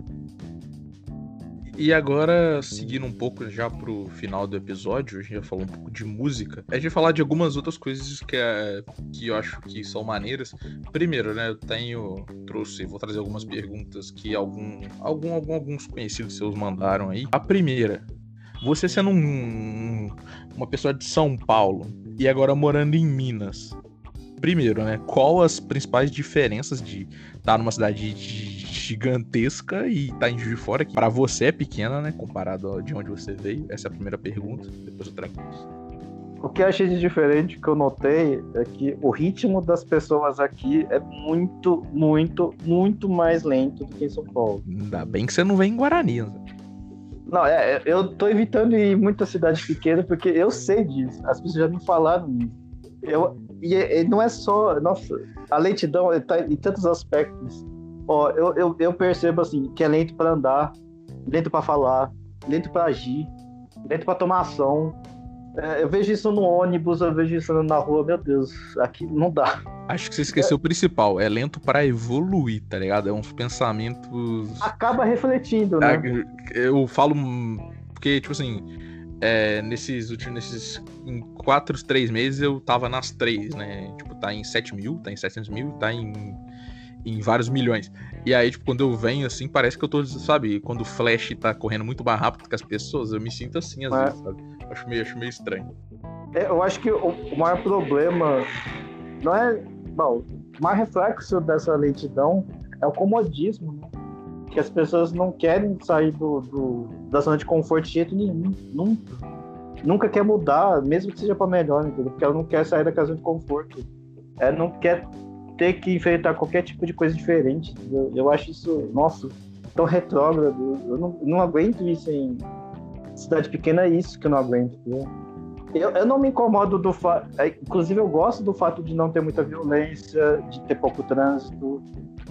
E agora, seguindo um pouco já pro final do episódio, a gente já falou um pouco de música. A gente vai falar de algumas outras coisas que, é, que eu acho que são maneiras. Primeiro, né, eu tenho, trouxe, vou trazer algumas perguntas que algum, algum, algum alguns conhecidos seus mandaram aí. A primeira, você sendo um, uma pessoa de São Paulo e agora morando em Minas, primeiro, né, qual as principais diferenças de estar numa cidade de gigantesca e tá em Juiz de Fora, que para você é pequena, né? Comparado de onde você veio. Essa é a primeira pergunta. Depois eu trago isso. O que eu achei de diferente que eu notei é que o ritmo das pessoas aqui é muito, muito, muito mais lento do que em São Paulo. Ainda bem que você não vem em Guarani, né? Não, é, eu tô evitando ir muita cidade pequena porque eu sei disso. As pessoas já me falaram isso. Eu, e, e não é só. Nossa, a lentidão tá em tantos aspectos Ó, eu, eu, eu percebo assim que é lento para andar, lento para falar, lento para agir, lento para tomar ação. É, eu vejo isso no ônibus, eu vejo isso na rua, meu Deus, aqui não dá. Acho que você esqueceu é... o principal, é lento para evoluir, tá ligado? É uns pensamentos. Acaba refletindo, né? Eu falo porque, tipo assim, é, nesses últimos. Nesses, em quatro, três meses eu tava nas três, né? Tipo, tá em 7 mil, tá em 700 mil, tá em em vários milhões. E aí, tipo, quando eu venho assim, parece que eu tô, sabe, quando o Flash tá correndo muito mais rápido que as pessoas, eu me sinto assim às é. vezes, sabe? Acho meio, acho meio estranho. É, eu acho que o, o, maior problema não é. Bom, o maior reflexo dessa lentidão é o comodismo, né? Que as pessoas não querem sair do, do da zona de conforto de jeito nenhum. Nunca. Nunca quer mudar, mesmo que seja para melhor, entendeu? Porque ela não quer sair da casa de conforto. Ela não quer ter que enfrentar qualquer tipo de coisa diferente. Eu, eu acho isso, nossa, tão retrógrado. Eu não, não aguento isso em cidade pequena, é isso que eu não aguento. Eu, eu não me incomodo do fato. É, inclusive, eu gosto do fato de não ter muita violência, de ter pouco trânsito.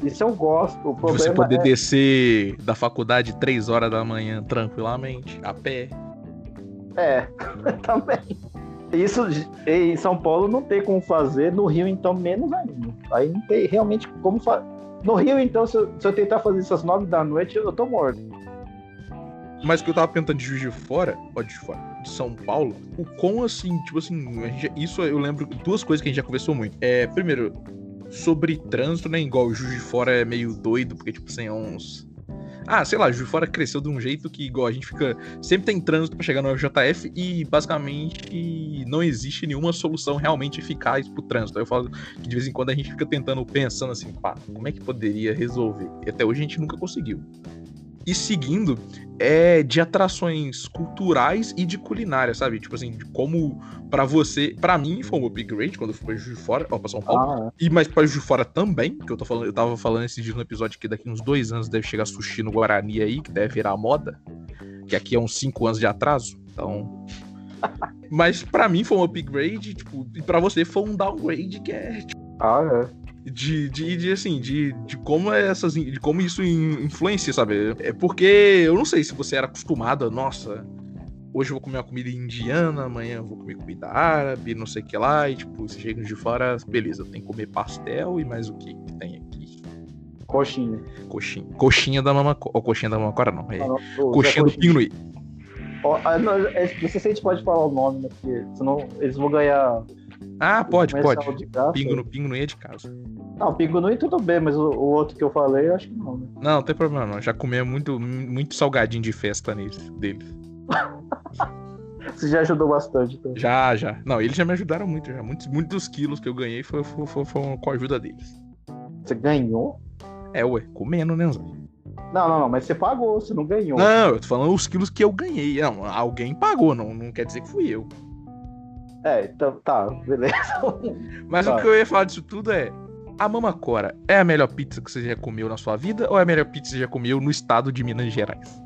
Isso eu gosto. O de você poder é... descer da faculdade três horas da manhã tranquilamente, a pé. É, [laughs] também. Isso em São Paulo não tem como fazer, no Rio então menos ainda. Aí não tem realmente como fazer. No Rio, então, se eu, se eu, tentar fazer isso às nove da noite, eu tô morto. Mas o que eu tava perguntando de Juiz de Fora, ó, de fora, de São Paulo, o quão assim, tipo assim, gente, isso eu lembro duas coisas que a gente já conversou muito. É, primeiro, sobre trânsito, né? Igual o Juiz de Fora é meio doido, porque, tipo assim, é uns ah, sei lá, Juiz de Fora cresceu de um jeito que, igual, a gente fica. Sempre tem trânsito para chegar no JF e basicamente não existe nenhuma solução realmente eficaz pro trânsito. Aí eu falo que de vez em quando a gente fica tentando, pensando assim, pá, como é que poderia resolver? E até hoje a gente nunca conseguiu e seguindo é de atrações culturais e de culinária, sabe? Tipo assim, de como para você, para mim foi um upgrade quando eu fui pra Juiz de Fora, ó, pra São Paulo, ah, é. e mas pra Juiz de Fora também, que eu tô falando, eu tava falando esse dia no episódio que daqui uns dois anos deve chegar sushi no Guarani aí, que deve virar moda, que aqui é uns cinco anos de atraso, então... [laughs] mas para mim foi um upgrade, tipo, e pra você foi um downgrade que é... Tipo... Ah, é de, de, de, assim, de, de como essas, de como isso influencia, sabe? É porque eu não sei se você era acostumado, nossa, hoje eu vou comer uma comida indiana, amanhã eu vou comer comida árabe, não sei o que lá, e tipo, você chega de fora, beleza, tem que comer pastel e mais o que que tem aqui? Coxinha. Coxinha. Coxinha da mamacora. Ou coxinha da mamacora não. É não, não, coxinha do Pinguim. Oh, não, a gente pode falar o nome, né? Porque senão eles vão ganhar ah, pode, pode. Pingo no pingo não ia de casa. Não, pingo não ia tudo bem, mas o, o, outro que eu falei, eu acho que não, né? Não, não tem problema não. Já comia muito, muito salgadinho de festa neles, deles. [laughs] Você já ajudou bastante, então. Já, já. Não, eles já me ajudaram muito, já. Muitos, muitos quilos que eu ganhei foi, foi, foi, foi com a ajuda deles. Você ganhou? É, ué, comendo, né, Zé? Não, não, não, mas você pagou, você não ganhou. Não, eu tô falando os quilos que eu ganhei. Não, alguém pagou, não, não quer dizer que fui eu. É, então, tá, beleza. [laughs] Mas tá. o que eu ia falar disso tudo é. A Mamacora é a melhor pizza que você já comeu na sua vida ou é a melhor pizza que você já comeu no estado de Minas Gerais?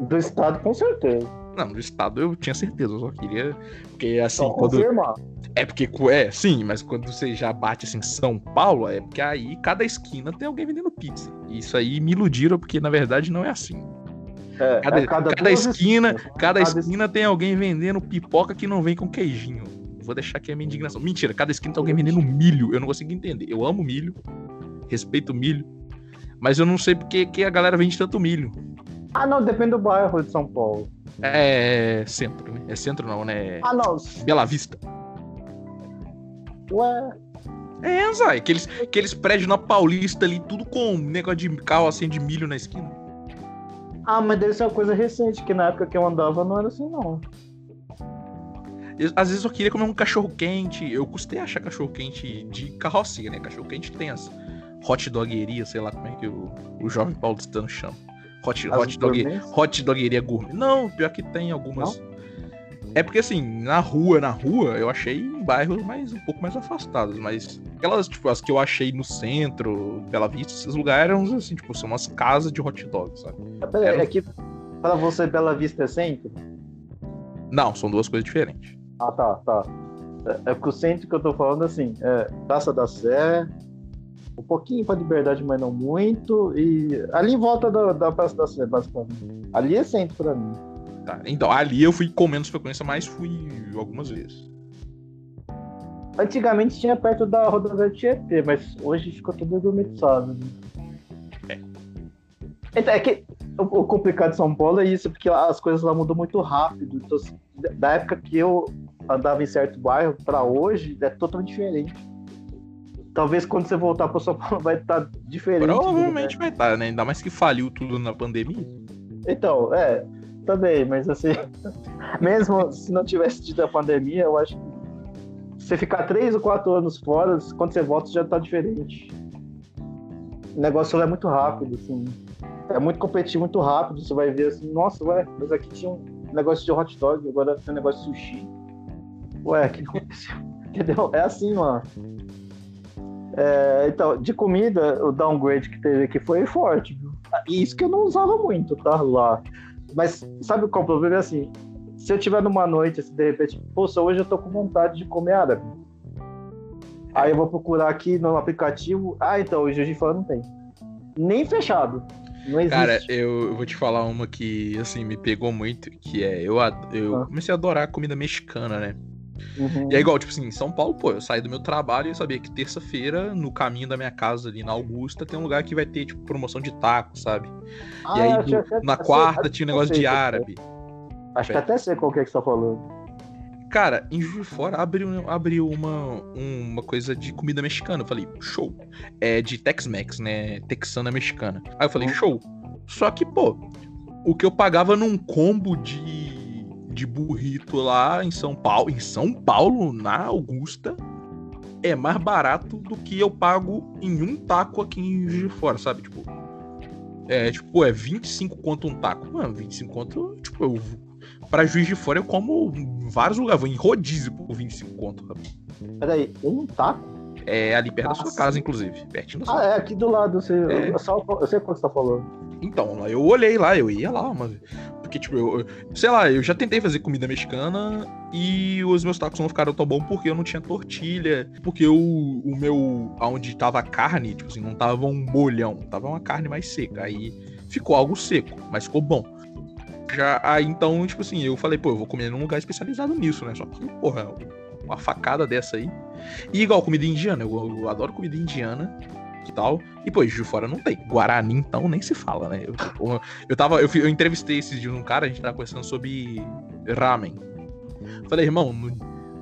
Do estado, com certeza. Não, do estado eu tinha certeza, eu só queria. Porque assim, só quando. Confirmar. É porque, é, sim, mas quando você já bate assim São Paulo, é porque aí cada esquina tem alguém vendendo pizza. E isso aí me iludiram, porque na verdade não é assim. É, cada, é cada, cada esquina, cada, cada esquina tem alguém vendendo pipoca que não vem com queijinho. Vou deixar aqui a minha indignação. Mentira, cada esquina tem alguém vendendo milho. Eu não consigo entender. Eu amo milho, respeito milho, mas eu não sei porque que a galera vende tanto milho. Ah, não, depende do bairro de São Paulo. É centro, né? É centro não, né? Ah, não. Bela Vista. Ué. É, Zay, aqueles, aqueles prédios na Paulista ali, tudo com negócio de carro assim de milho na esquina. Ah, mas deve ser uma coisa recente, que na época que eu andava não era assim, não. às vezes eu queria comer um cachorro quente. Eu custei achar cachorro quente de carrocinha, né? Cachorro quente tem as hot dogueria, sei lá como é que o, o jovem paulistano chama. Hot, hot, dog, hot dogueria gourmet. Não, pior que tem algumas. Não? É porque assim, na rua, na rua, eu achei em bairros mais um pouco mais afastados, mas aquelas, tipo, as que eu achei no centro, Bela Vista, esses lugares eram assim, tipo, são umas casas de hot dog, sabe? É, Era... é que pra você Bela Vista é centro? Não, são duas coisas diferentes. Ah, tá, tá. É, é porque o centro que eu tô falando assim, é Praça da Sé, Um pouquinho pra liberdade, mas não muito. E ali em volta da, da Praça da Sé, basicamente. Ali é centro pra mim. Tá, então, ali eu fui com menos frequência, mas fui algumas vezes. Antigamente tinha perto da rodovia Tietê, mas hoje ficou tudo dormitorizado. Né? É. Então, é que o, o complicado de São Paulo é isso, porque as coisas lá mudam muito rápido. Então, da época que eu andava em certo bairro para hoje, é totalmente diferente. Talvez quando você voltar para São Paulo [laughs] vai estar tá diferente. Provavelmente vai estar, tá, né? Ainda mais que faliu tudo na pandemia. Então, é, também, mas assim, [laughs] mesmo se não tivesse tido a pandemia, eu acho que você ficar três ou quatro anos fora, quando você volta já tá diferente. O negócio é muito rápido, assim. É muito competitivo, muito rápido. Você vai ver assim, nossa, ué, mas aqui tinha um negócio de hot dog, agora tem um negócio de sushi. Ué, o que aconteceu? [laughs] Entendeu? É assim, mano. É, então, de comida, o downgrade que teve aqui foi forte. Viu? Isso que eu não usava muito, tá? Lá. Mas sabe qual é o problema? É assim, se eu tiver numa noite, assim, de repente, poxa, hoje eu tô com vontade de comer árabe. Aí eu vou procurar aqui no aplicativo. Ah, então, hoje de fora não tem. Nem fechado. Não existe. Cara, eu, eu, vou te falar uma que, assim, me pegou muito, que é, eu, eu ah. comecei a adorar comida mexicana, né? Uhum. E é igual, tipo assim, em São Paulo, pô, eu saí do meu trabalho e eu sabia que terça-feira, no caminho da minha casa ali na Augusta, tem um lugar que vai ter, tipo, promoção de taco, sabe? Ah, e aí, do, na quarta, tinha um negócio de árabe. Acho que até sei qual que é que você tá falando. Cara, em Juiz de Fora abriu, abriu uma, uma coisa de comida mexicana. Eu falei, show. É de Tex-Mex, né? Texana mexicana. Aí eu falei, uhum. show. Só que, pô, o que eu pagava num combo de, de burrito lá em São Paulo, em São Paulo, na Augusta, é mais barato do que eu pago em um taco aqui em Juiz de Fora, sabe? Tipo, é, tipo, é 25 quanto um taco. Mano, 25 quanto, tipo, eu Pra Juiz de Fora eu como vários lugares, vou em rodízio por 25 conto. Cara. Peraí, um taco? É ali perto Nossa. da sua casa, inclusive. Pertinho da sua Ah, é, aqui do lado. Você, é. eu, só, eu sei quando você tá falando. Então, eu olhei lá, eu ia lá, mas. Porque, tipo, eu, sei lá, eu já tentei fazer comida mexicana e os meus tacos não ficaram tão bons porque eu não tinha tortilha. Porque o, o meu. Onde tava a carne, tipo assim, não tava um bolhão, tava uma carne mais seca. Aí ficou algo seco, mas ficou bom. Já, aí então, tipo assim, eu falei, pô, eu vou comer num lugar especializado nisso, né? Só que, porra, uma facada dessa aí. E igual comida indiana, eu, eu adoro comida indiana que tal. E, pô, de fora não tem. Guarani, então, nem se fala, né? Eu, eu, eu tava. Eu, eu, entrevistei esses dias um cara, a gente tava conversando sobre ramen. Falei, irmão,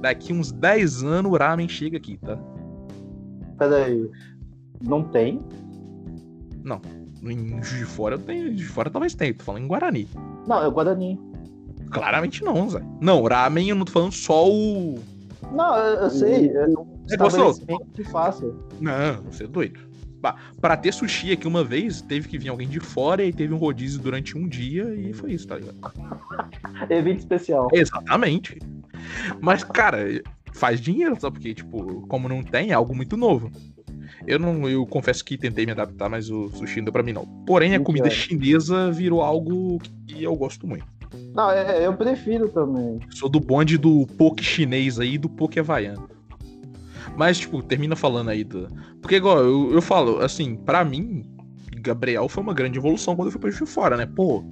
daqui uns 10 anos o ramen chega aqui, tá? Peraí. Não tem? Não. Em Juiz de Fora eu tenho. De Fora talvez tenha. Tô falando em Guarani. Não, é o Guarani. Claramente não, Zé. Não, ramen eu não tô falando só o. Não, eu, eu sei. É você gostou? Que fácil. Não, você é doido. Pra ter sushi aqui uma vez, teve que vir alguém de fora e teve um rodízio durante um dia e foi isso, tá ligado? [laughs] Evento especial. Exatamente. Mas, cara, faz dinheiro, sabe? Porque, tipo, como não tem, é algo muito novo. Eu não, eu confesso que tentei me adaptar, mas o sushi não deu pra mim, não. Porém, a comida chinesa virou algo que eu gosto muito. Não, é, eu prefiro também. Sou do bonde do poke chinês aí e do poke havaiano. Mas, tipo, termina falando aí do. Porque, igual, eu, eu falo, assim, para mim, Gabriel foi uma grande evolução quando eu fui pra de Fora, né? Pô,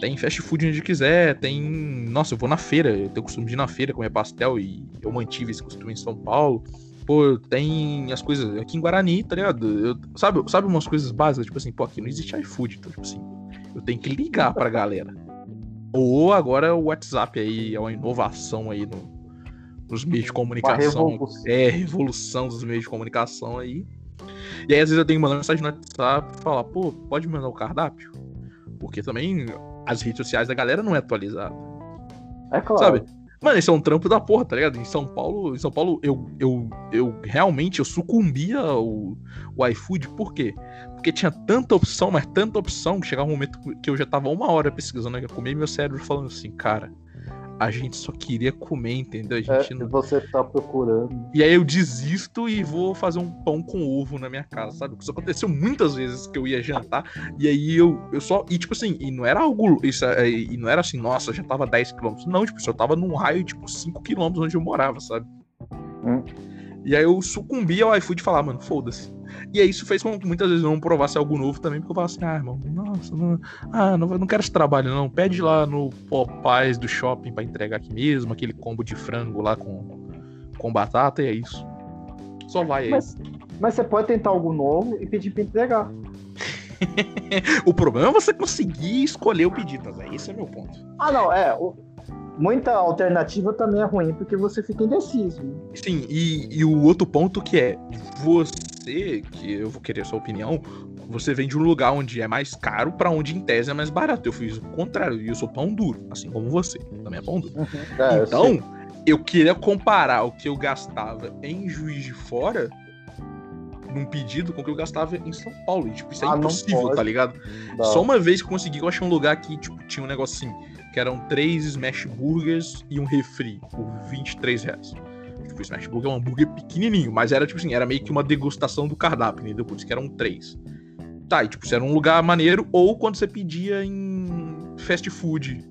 tem fast food onde quiser, tem. Nossa, eu vou na feira, eu tenho costume de ir na feira comer pastel e eu mantive esse costume em São Paulo. Pô, tem as coisas aqui em Guarani, tá ligado? Eu, sabe, sabe umas coisas básicas, tipo assim, pô, aqui não existe iFood, então, tipo assim, eu tenho que ligar pra galera. Ou agora o WhatsApp aí, é uma inovação aí no, nos meios de comunicação. Revolução. É, revolução dos meios de comunicação aí. E aí, às vezes, eu tenho que mandar mensagem no WhatsApp e falar, pô, pode me mandar o cardápio? Porque também as redes sociais da galera não é atualizada. É claro. Sabe? Mano, isso é um trampo da porra, tá ligado? Em São Paulo, em São Paulo, eu, eu, eu realmente eu sucumbia ao, ao iFood, por quê? Porque tinha tanta opção, mas tanta opção, que chegava um momento que eu já tava uma hora pesquisando o que comer, meu cérebro falando assim, cara, a gente só queria comer, entendeu? A gente é, não... Você tá procurando. E aí eu desisto e vou fazer um pão com ovo na minha casa, sabe? Isso aconteceu muitas vezes que eu ia jantar, e aí eu, eu só. E tipo assim, e não era algo. Isso, é, e não era assim, nossa, já tava 10 km. Não, tipo, eu tava num raio, tipo, 5 km onde eu morava, sabe? Hum. E aí eu sucumbi ao iFood e falar, mano, foda-se. E aí isso fez com que muitas vezes eu não provasse algo novo também, porque eu falava assim, ah, irmão, nossa, não, ah, não, não quero esse trabalho, não. Pede lá no Popeyes do shopping para entregar aqui mesmo, aquele combo de frango lá com, com batata, e é isso. Só vai aí. Mas, mas você pode tentar algo novo e pedir pra entregar. [laughs] o problema é você conseguir escolher o pedido, mas esse é meu ponto. Ah, não, é. O, muita alternativa também é ruim porque você fica indeciso. Né? Sim, e, e o outro ponto que é você, que eu vou querer a sua opinião, você vem de um lugar onde é mais caro para onde em tese é mais barato. Eu fiz o contrário, e eu sou pão duro, assim como você, também é pão duro. Uhum. É, então, eu, eu queria comparar o que eu gastava em Juiz de Fora num pedido com o que eu gastava em São Paulo. E, tipo, isso é ah, impossível, tá ligado? Não. Só uma vez que consegui, eu achei um lugar que, tipo, tinha um negócio assim, que eram três smash burgers e um refri por 23 reais. Tipo, o smash burger é um hambúrguer pequenininho, mas era, tipo assim, era meio que uma degustação do cardápio, entendeu? Por isso que eram três. Tá, e, tipo, isso era um lugar maneiro, ou quando você pedia em fast food,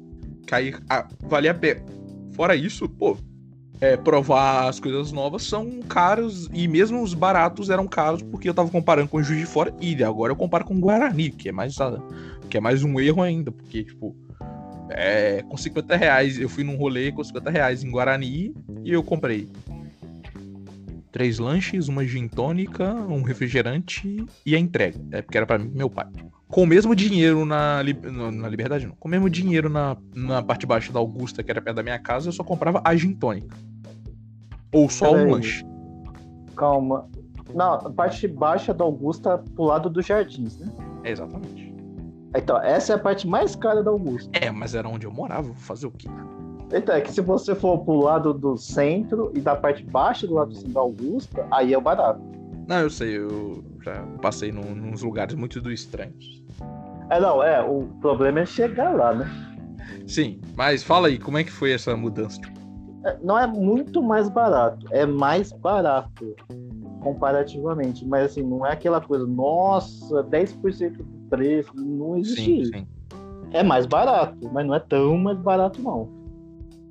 que aí ah, valia a pena. Fora isso, pô, é, provar as coisas novas são caros e mesmo os baratos eram caros porque eu tava comparando com o Juiz de Fora e agora eu comparo com o Guarani, que é mais, que é mais um erro ainda, porque, tipo, é, com 50 reais eu fui num rolê com 50 reais em Guarani e eu comprei três lanches, uma gin tônica, um refrigerante e a entrega. É porque era para mim meu pai com o mesmo dinheiro na, na Liberdade, não. Com o mesmo dinheiro na, na parte baixa da Augusta, que era perto da minha casa, eu só comprava a gin tônica. Ou só Pera um aí. lanche. Calma. Não, a parte baixa da Augusta pro lado dos jardins, né? É, exatamente. Então, essa é a parte mais cara da Augusta. É, mas era onde eu morava, vou fazer o quê? Então, é que se você for pro lado do centro e da parte baixa do lado da Augusta, aí é barato. Não, eu sei, eu já passei num, nos lugares muito do estranhos. É, não, é, o problema é chegar lá, né? Sim, mas fala aí, como é que foi essa mudança? É, não é muito mais barato, é mais barato comparativamente, mas assim, não é aquela coisa, nossa, 10% do preço, não existe sim, isso. Sim. É mais barato, mas não é tão mais barato não.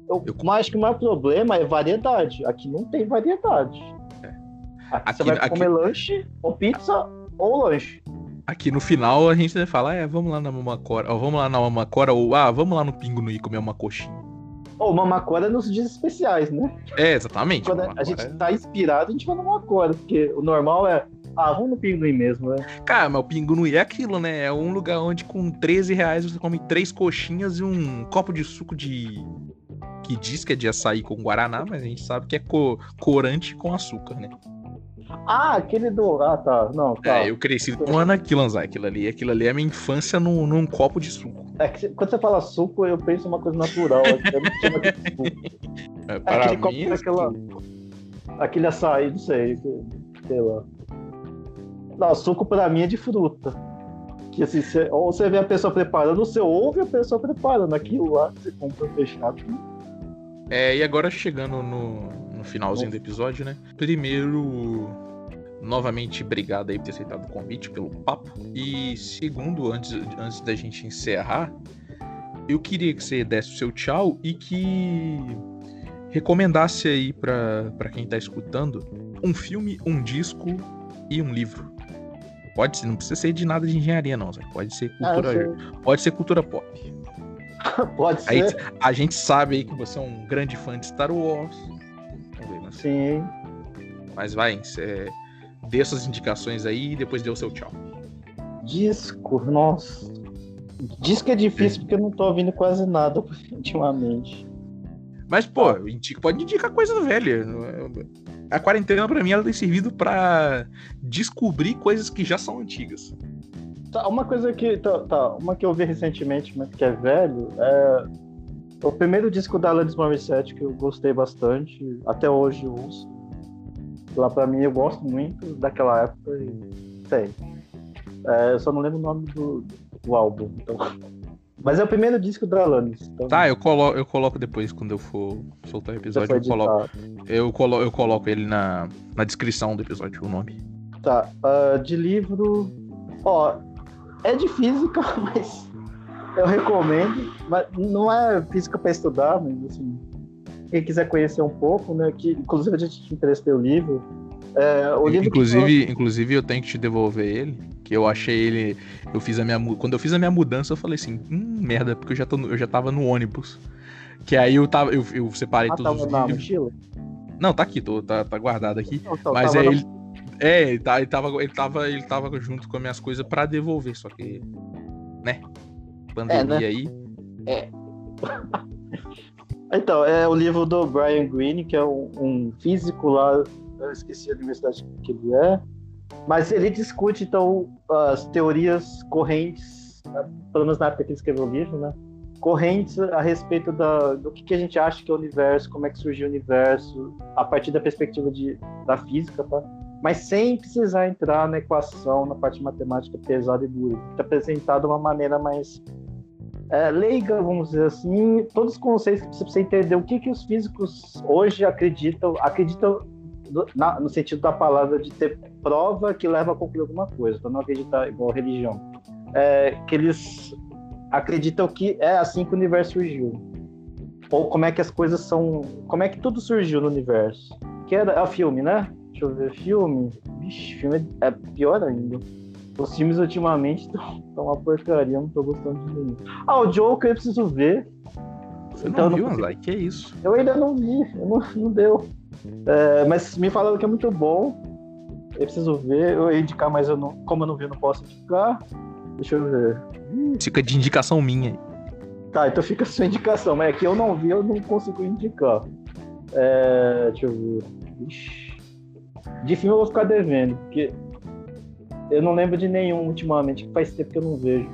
Eu, eu... acho que o maior problema é variedade. Aqui não tem variedade. É. Aqui, aqui, você vai aqui... comer lanche, ou pizza, ou lanche. Aqui no final a gente fala, é, vamos lá na Mamacora, ou vamos lá na Mamacora, ou ah, vamos lá no Pingo no I comer uma coxinha. Ou oh, Mamacora nos dias especiais, né? É, exatamente. Quando a gente é... tá inspirado, a gente vai no Mamacora, porque o normal é, ah, vamos no Pinguim mesmo, né? Cara, mas o Pinguim é aquilo, né? É um lugar onde com 13 reais você come três coxinhas e um copo de suco de. que diz que é de açaí com guaraná, mas a gente sabe que é co corante com açúcar, né? Ah, aquele do. Ah, tá. Não, tá. É, eu cresci tomando aquilo, Anzai. Aquilo ali, aquilo ali é minha infância num, num copo de suco. É que quando você fala suco, eu penso uma coisa natural. Eu não chamo de suco. [laughs] É, para aquele mim, copo é aquela. Aquele açaí, não sei. Sei lá. Não, suco pra mim é de fruta. Que assim, você, ou você vê a pessoa preparando, você ouve a pessoa preparando. Aquilo lá você compra fechado. É, e agora chegando no, no finalzinho do episódio, né? Primeiro, novamente, obrigado aí por ter aceitado o convite, pelo papo. E segundo, antes, antes da gente encerrar, eu queria que você desse o seu tchau e que recomendasse aí para quem tá escutando um filme, um disco e um livro. Pode ser, não precisa ser de nada de engenharia, não. Pode ser ah, cultura. Ah, pode ser cultura pop. [laughs] pode ser. Aí, a gente sabe aí que você é um grande fã de Star Wars. Sim. Mas vai, você dê suas indicações aí e depois dê o seu tchau. Disco, nossa. Disco é difícil porque eu não tô ouvindo quase nada [laughs] ultimamente. Mas, pô, pode indicar coisa velha. A quarentena, pra mim, ela tem servido para descobrir coisas que já são antigas. Tá, uma coisa que. Tá, tá, uma que eu vi recentemente, mas que é velho, é o primeiro disco da Alanis Morissette que eu gostei bastante, até hoje eu uso. Lá pra mim eu gosto muito daquela época e sei. É, eu só não lembro o nome do, do álbum. Então... [laughs] Mas é o primeiro disco da Alanis. Então... Tá, eu coloco, eu coloco depois, quando eu for soltar o episódio, eu coloco, eu, colo, eu coloco ele na, na descrição do episódio, o nome. Tá, uh, de livro. Ó, é de física, [laughs] mas eu recomendo, mas não é física para estudar, mas assim, quem quiser conhecer um pouco, né? Que inclusive a gente te emprestei o livro. É, o livro inclusive, que... inclusive eu tenho que te devolver ele, que eu achei ele, eu fiz a minha quando eu fiz a minha mudança eu falei assim, hum, merda, porque eu já tô, eu já tava no ônibus. Que aí eu tava, eu, eu separei ah, todos os na livros. mochila? Não, tá aqui, tô, tá, tá guardado aqui. Não, então, mas é ele, é, ele, ele, tava, ele, tava, ele tava junto com as minhas coisas pra devolver, só que, né? Pandemia é, né? aí. É. [laughs] então, é o livro do Brian Greene, que é um, um físico lá, eu esqueci a universidade que ele é, mas ele discute, então, as teorias correntes, pelo menos na época que ele escreveu o livro, né? correntes a respeito da, do que, que, a gente acha que é o universo, como é que surgiu o universo, a partir da perspectiva de, da física, tá? Mas sem precisar entrar na equação, na parte matemática pesada e dura. Está apresentado de uma maneira mais é, leiga, vamos dizer assim, todos os conceitos que você precisa entender o que, que os físicos hoje acreditam, acreditam no, na, no sentido da palavra de ter prova que leva a concluir alguma coisa, para não acreditar igual religião. É, que eles acreditam que é assim que o universo surgiu. Ou como é que as coisas são. Como é que tudo surgiu no universo. Que é, é o filme, né? Deixa eu ver. Filme. Vixe, filme é pior ainda. Os filmes ultimamente [laughs] estão uma porcaria, não tô gostando de nenhum. Ah, o Joker eu preciso ver. Você então, não viu, Anzai? Que é isso? Eu ainda não vi, não, não deu. É, mas me falaram que é muito bom. Eu preciso ver, eu ia indicar, mas eu não, como eu não vi, eu não posso indicar. Deixa eu ver. Fica de indicação minha. Tá, então fica a sua indicação, mas é que eu não vi, eu não consigo indicar. É, deixa eu ver. Ixi. De filme eu vou ficar devendo, porque eu não lembro de nenhum ultimamente, que faz tempo que eu não vejo.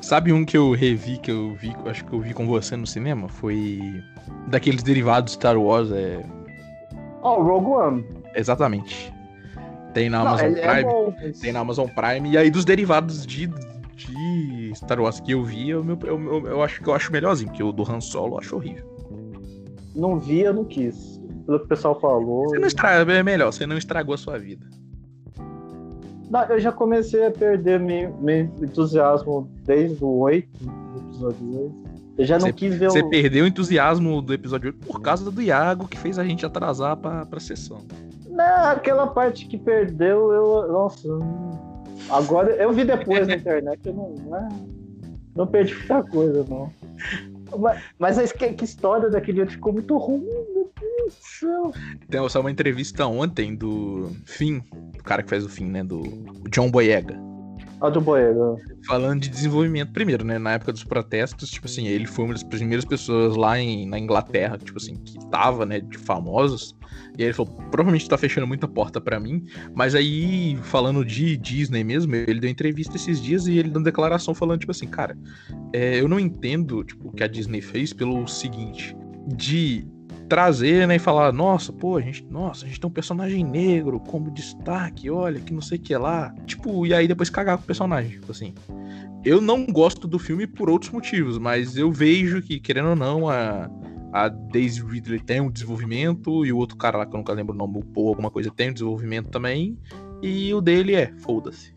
Sabe um que eu revi, que eu vi, acho que eu vi com você no cinema? Foi daqueles derivados Star Wars, é. Oh, Rogue One. Exatamente. Tem na Amazon não, é Prime. É bom, mas... Tem na Amazon Prime. E aí dos derivados de, de Star Wars que eu vi, eu, eu, eu, eu acho que eu acho melhorzinho, porque o do Han Solo eu acho horrível. Não vi, eu não quis. Pelo que o pessoal falou. Você não estragou, é melhor, você não estragou a sua vida. Não, eu já comecei a perder meu, meu entusiasmo desde o 8, do episódio 8. Eu já não você, quis ver Você o... perdeu o entusiasmo do episódio 8 por causa do Iago, que fez a gente atrasar pra, pra sessão. Não, aquela parte que perdeu, eu. Nossa. Agora eu vi depois na [laughs] internet, eu não. Não, não perdi muita coisa, não. Mas, mas que, que história daquele outro ficou muito ruim, meu Deus do céu. Tem só uma entrevista ontem do Finn, o cara que faz o Finn, né? Do John Boyega. Ah, do Boyega. Falando de desenvolvimento, primeiro, né? Na época dos protestos, tipo assim, ele foi uma das primeiras pessoas lá em, na Inglaterra, tipo assim, que tava, né, de famosos. E aí ele falou, provavelmente tá fechando muita porta para mim. Mas aí, falando de Disney mesmo, ele deu entrevista esses dias e ele deu declaração falando, tipo assim, cara, é, eu não entendo, tipo, o que a Disney fez pelo seguinte, de trazer, né, e falar, nossa, pô, a gente, nossa, a gente tem um personagem negro como destaque, olha, que não sei o que lá. Tipo, e aí depois cagar com o personagem, tipo assim. Eu não gosto do filme por outros motivos, mas eu vejo que, querendo ou não, a, a Daisy Ridley tem um desenvolvimento, e o outro cara lá, que eu nunca lembro o nome, o Paul, alguma coisa, tem um desenvolvimento também, e o dele é, foda-se.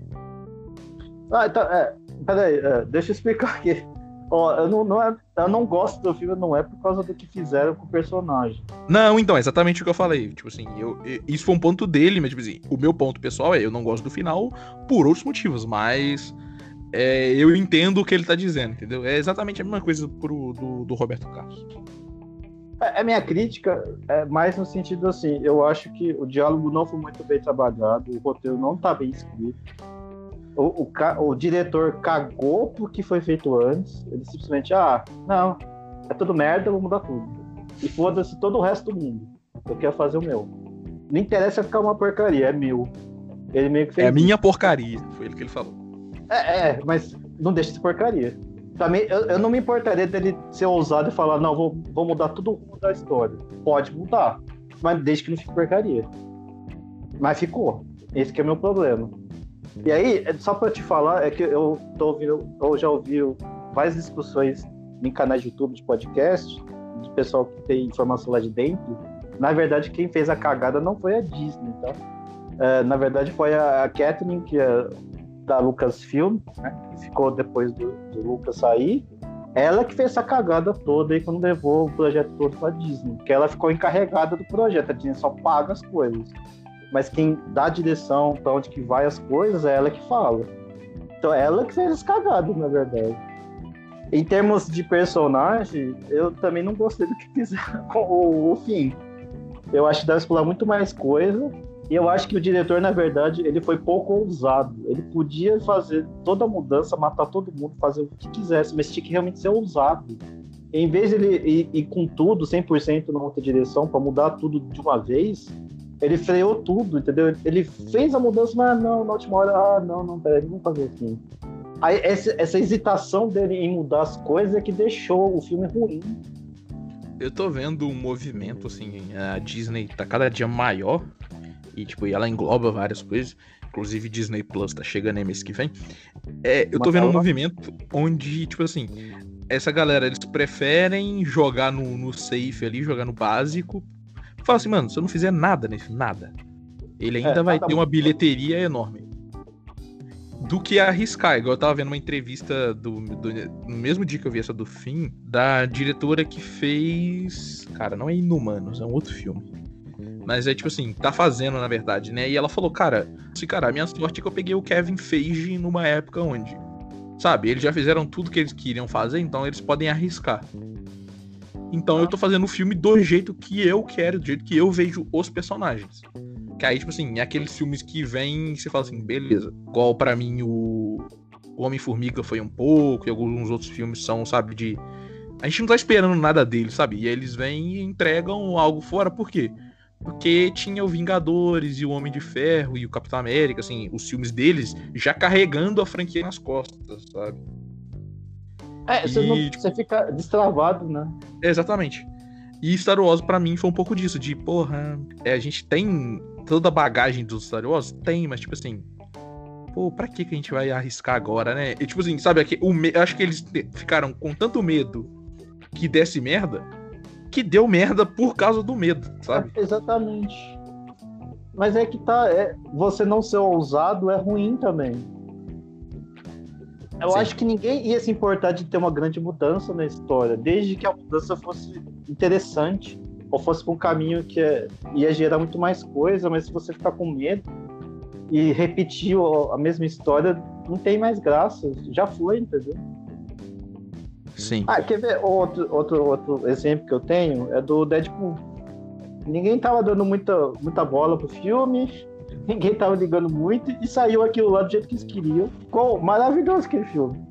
Ah, então, é, peraí, é, deixa eu explicar aqui. Ó, eu não, não é, eu não gosto do filme, não é por causa do que fizeram com o personagem. Não, então, é exatamente o que eu falei. Tipo assim, eu, isso foi um ponto dele, mas tipo assim, o meu ponto pessoal é, eu não gosto do final por outros motivos, mas é, eu entendo o que ele tá dizendo, entendeu? É exatamente a mesma coisa pro, do, do Roberto Carlos. É, a minha crítica é mais no sentido assim, eu acho que o diálogo não foi muito bem trabalhado, o roteiro não tá bem escrito. O, o, o diretor cagou porque foi feito antes. Ele simplesmente, ah, não, é tudo merda, eu vou mudar tudo. E foda-se todo o resto do mundo. Eu quero fazer o meu. Não interessa ficar uma porcaria, é meu. Ele meio que fez. É minha porcaria, foi ele que ele falou. É, é mas não deixa de porcaria. Também, eu, eu, não me importaria dele ser ousado e falar, não, vou, vou mudar tudo o rumo da história. Pode mudar, mas desde que não fique porcaria. Mas ficou. Esse que é o meu problema. E aí, é só para te falar, é que eu tô ouvindo, eu já ouvi várias discussões em canais de YouTube, de podcast, de pessoal que tem informação lá de dentro. Na verdade, quem fez a cagada não foi a Disney, tá? É, na verdade, foi a, a Catherine, que é da Lucasfilm, né, que ficou depois do, do Lucas sair, ela que fez essa cagada toda aí quando levou o projeto todo pra Disney. Porque ela ficou encarregada do projeto, a Disney só paga as coisas. Mas quem dá a direção pra onde que vai as coisas é ela que fala. Então ela que fez as cagadas, na verdade. Em termos de personagem, eu também não gostei do que fizeram [laughs] com o, o fim. Eu acho que deve explorar muito mais coisa. E eu acho que o diretor, na verdade, ele foi pouco ousado. Ele podia fazer toda a mudança, matar todo mundo, fazer o que quisesse, mas tinha que realmente ser ousado. Em vez de ele ir, ir com tudo, 100% na outra direção, para mudar tudo de uma vez, ele freou tudo, entendeu? Ele fez a mudança, mas não, na última hora, ah, não, não, peraí, vamos fazer assim. Aí, essa, essa hesitação dele em mudar as coisas é que deixou o filme ruim. Eu tô vendo um movimento, assim, a Disney tá cada dia maior e, tipo, ela engloba várias coisas. Inclusive, Disney Plus tá chegando aí mês que vem. É, eu tô vendo um movimento onde, tipo assim, essa galera, eles preferem jogar no, no safe ali, jogar no básico. Fala assim, mano, se eu não fizer nada nesse, nada, ele ainda é, vai ter uma bilheteria enorme do que arriscar. Igual eu tava vendo uma entrevista do, do, no mesmo dia que eu vi essa do fim, da diretora que fez. Cara, não é Inumanos, é um outro filme. Mas é tipo assim, tá fazendo, na verdade, né? E ela falou, cara, assim, cara, a minha sorte é que eu peguei o Kevin Feige numa época onde. Sabe, eles já fizeram tudo que eles queriam fazer, então eles podem arriscar. Então eu tô fazendo o filme do jeito que eu quero, do jeito que eu vejo os personagens. Que aí, tipo assim, é aqueles filmes que vem e você fala assim, beleza. Igual para mim o, o Homem-Formiga foi um pouco, e alguns outros filmes são, sabe, de. A gente não tá esperando nada deles, sabe? E aí eles vêm e entregam algo fora, por quê? Porque tinha o Vingadores e o Homem de Ferro e o Capitão América, assim, os filmes deles já carregando a franquia nas costas, sabe? É, você, e, não, tipo... você fica destravado, né? Exatamente. E Star Wars, pra mim, foi um pouco disso, de, porra, é, a gente tem toda a bagagem dos Star Wars? Tem, mas tipo assim. Pô, pra que, que a gente vai arriscar agora, né? E tipo assim, sabe, o me... acho que eles ficaram com tanto medo que desse merda, que deu merda por causa do medo, sabe? É, exatamente. Mas é que tá. É, você não ser ousado é ruim também. Eu Sim. acho que ninguém ia se importar de ter uma grande mudança na história, desde que a mudança fosse interessante ou fosse para um caminho que é, ia gerar muito mais coisa, mas se você ficar com medo e repetir a mesma história, não tem mais graça. Já foi, entendeu? Sim. Ah, quer ver outro, outro, outro exemplo que eu tenho? É do Deadpool. Ninguém tava dando muita, muita bola pro filme, ninguém tava ligando muito, e saiu aquilo lá do jeito que eles queriam. Ficou maravilhoso aquele filme.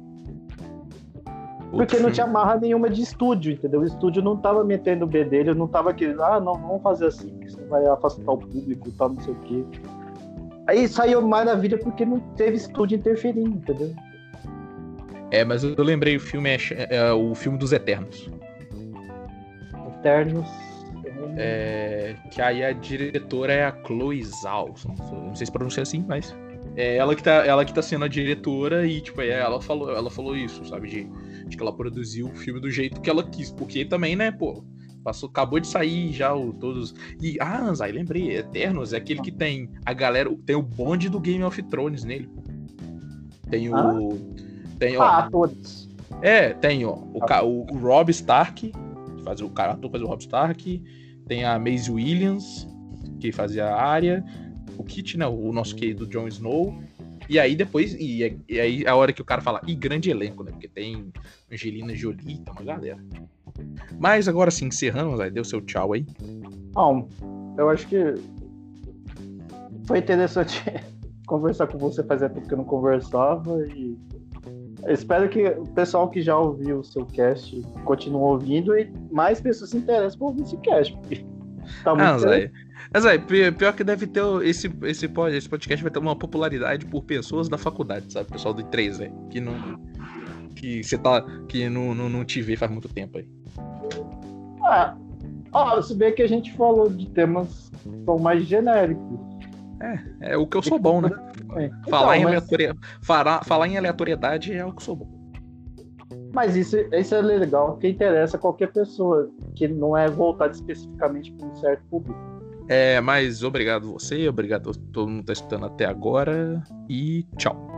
Porque não tinha marra nenhuma de estúdio, entendeu? O estúdio não tava metendo o B dele, não tava querendo, ah, não, vamos fazer assim, que você vai afastar o público e tal, não sei o quê. Aí saiu maravilha porque não teve estúdio interferindo, entendeu? É, mas eu lembrei o filme é, é o filme dos Eternos. Eternos. É, que aí a diretora é a Chloe Zhao. Não sei se pronuncia assim, mas. É ela que tá, ela que tá sendo a diretora e, tipo, é, ela falou, ela falou isso, sabe? De, de que ela produziu o filme do jeito que ela quis. Porque também, né, pô, passou, acabou de sair já o, todos. E, ah, Anzai, lembrei, Eternos é aquele que tem a galera. Tem o bonde do Game of Thrones nele. Tem o. Ah? Tem, ó, ah, todos. É, tem, ó, o, o, o Rob Stark, que faz o cara faz o Rob Stark, tem a Maisie Williams, que fazia a área, o Kit, né, o nosso querido Jon Snow, e aí depois, e, e, aí a hora que o cara fala, e grande elenco, né, porque tem Angelina Jolie, tem uma galera. Mas agora sim, encerrando, Zé, deu seu tchau aí. Bom, eu acho que foi interessante [laughs] conversar com você fazia tempo que eu não conversava e espero que o pessoal que já ouviu o seu cast continue ouvindo e mais pessoas se interessem por ouvir esse cast. Tá muito ah, Zé. Mas aí, pior que deve ter esse, esse, esse podcast vai ter uma popularidade por pessoas da faculdade, sabe? Pessoal do 3, velho. Que não. Que você tá. Que não, não, não te vê faz muito tempo aí. Ah, ah, se bem que a gente falou de temas que são mais genéricos. É, é o que eu sou bom, né? [laughs] É. Falar, então, em mas... falar, falar em aleatoriedade é o que sou bom. Mas isso, isso é legal, que interessa a qualquer pessoa, que não é voltado especificamente para um certo público. É, mas obrigado você, obrigado a todo mundo que está escutando até agora e tchau.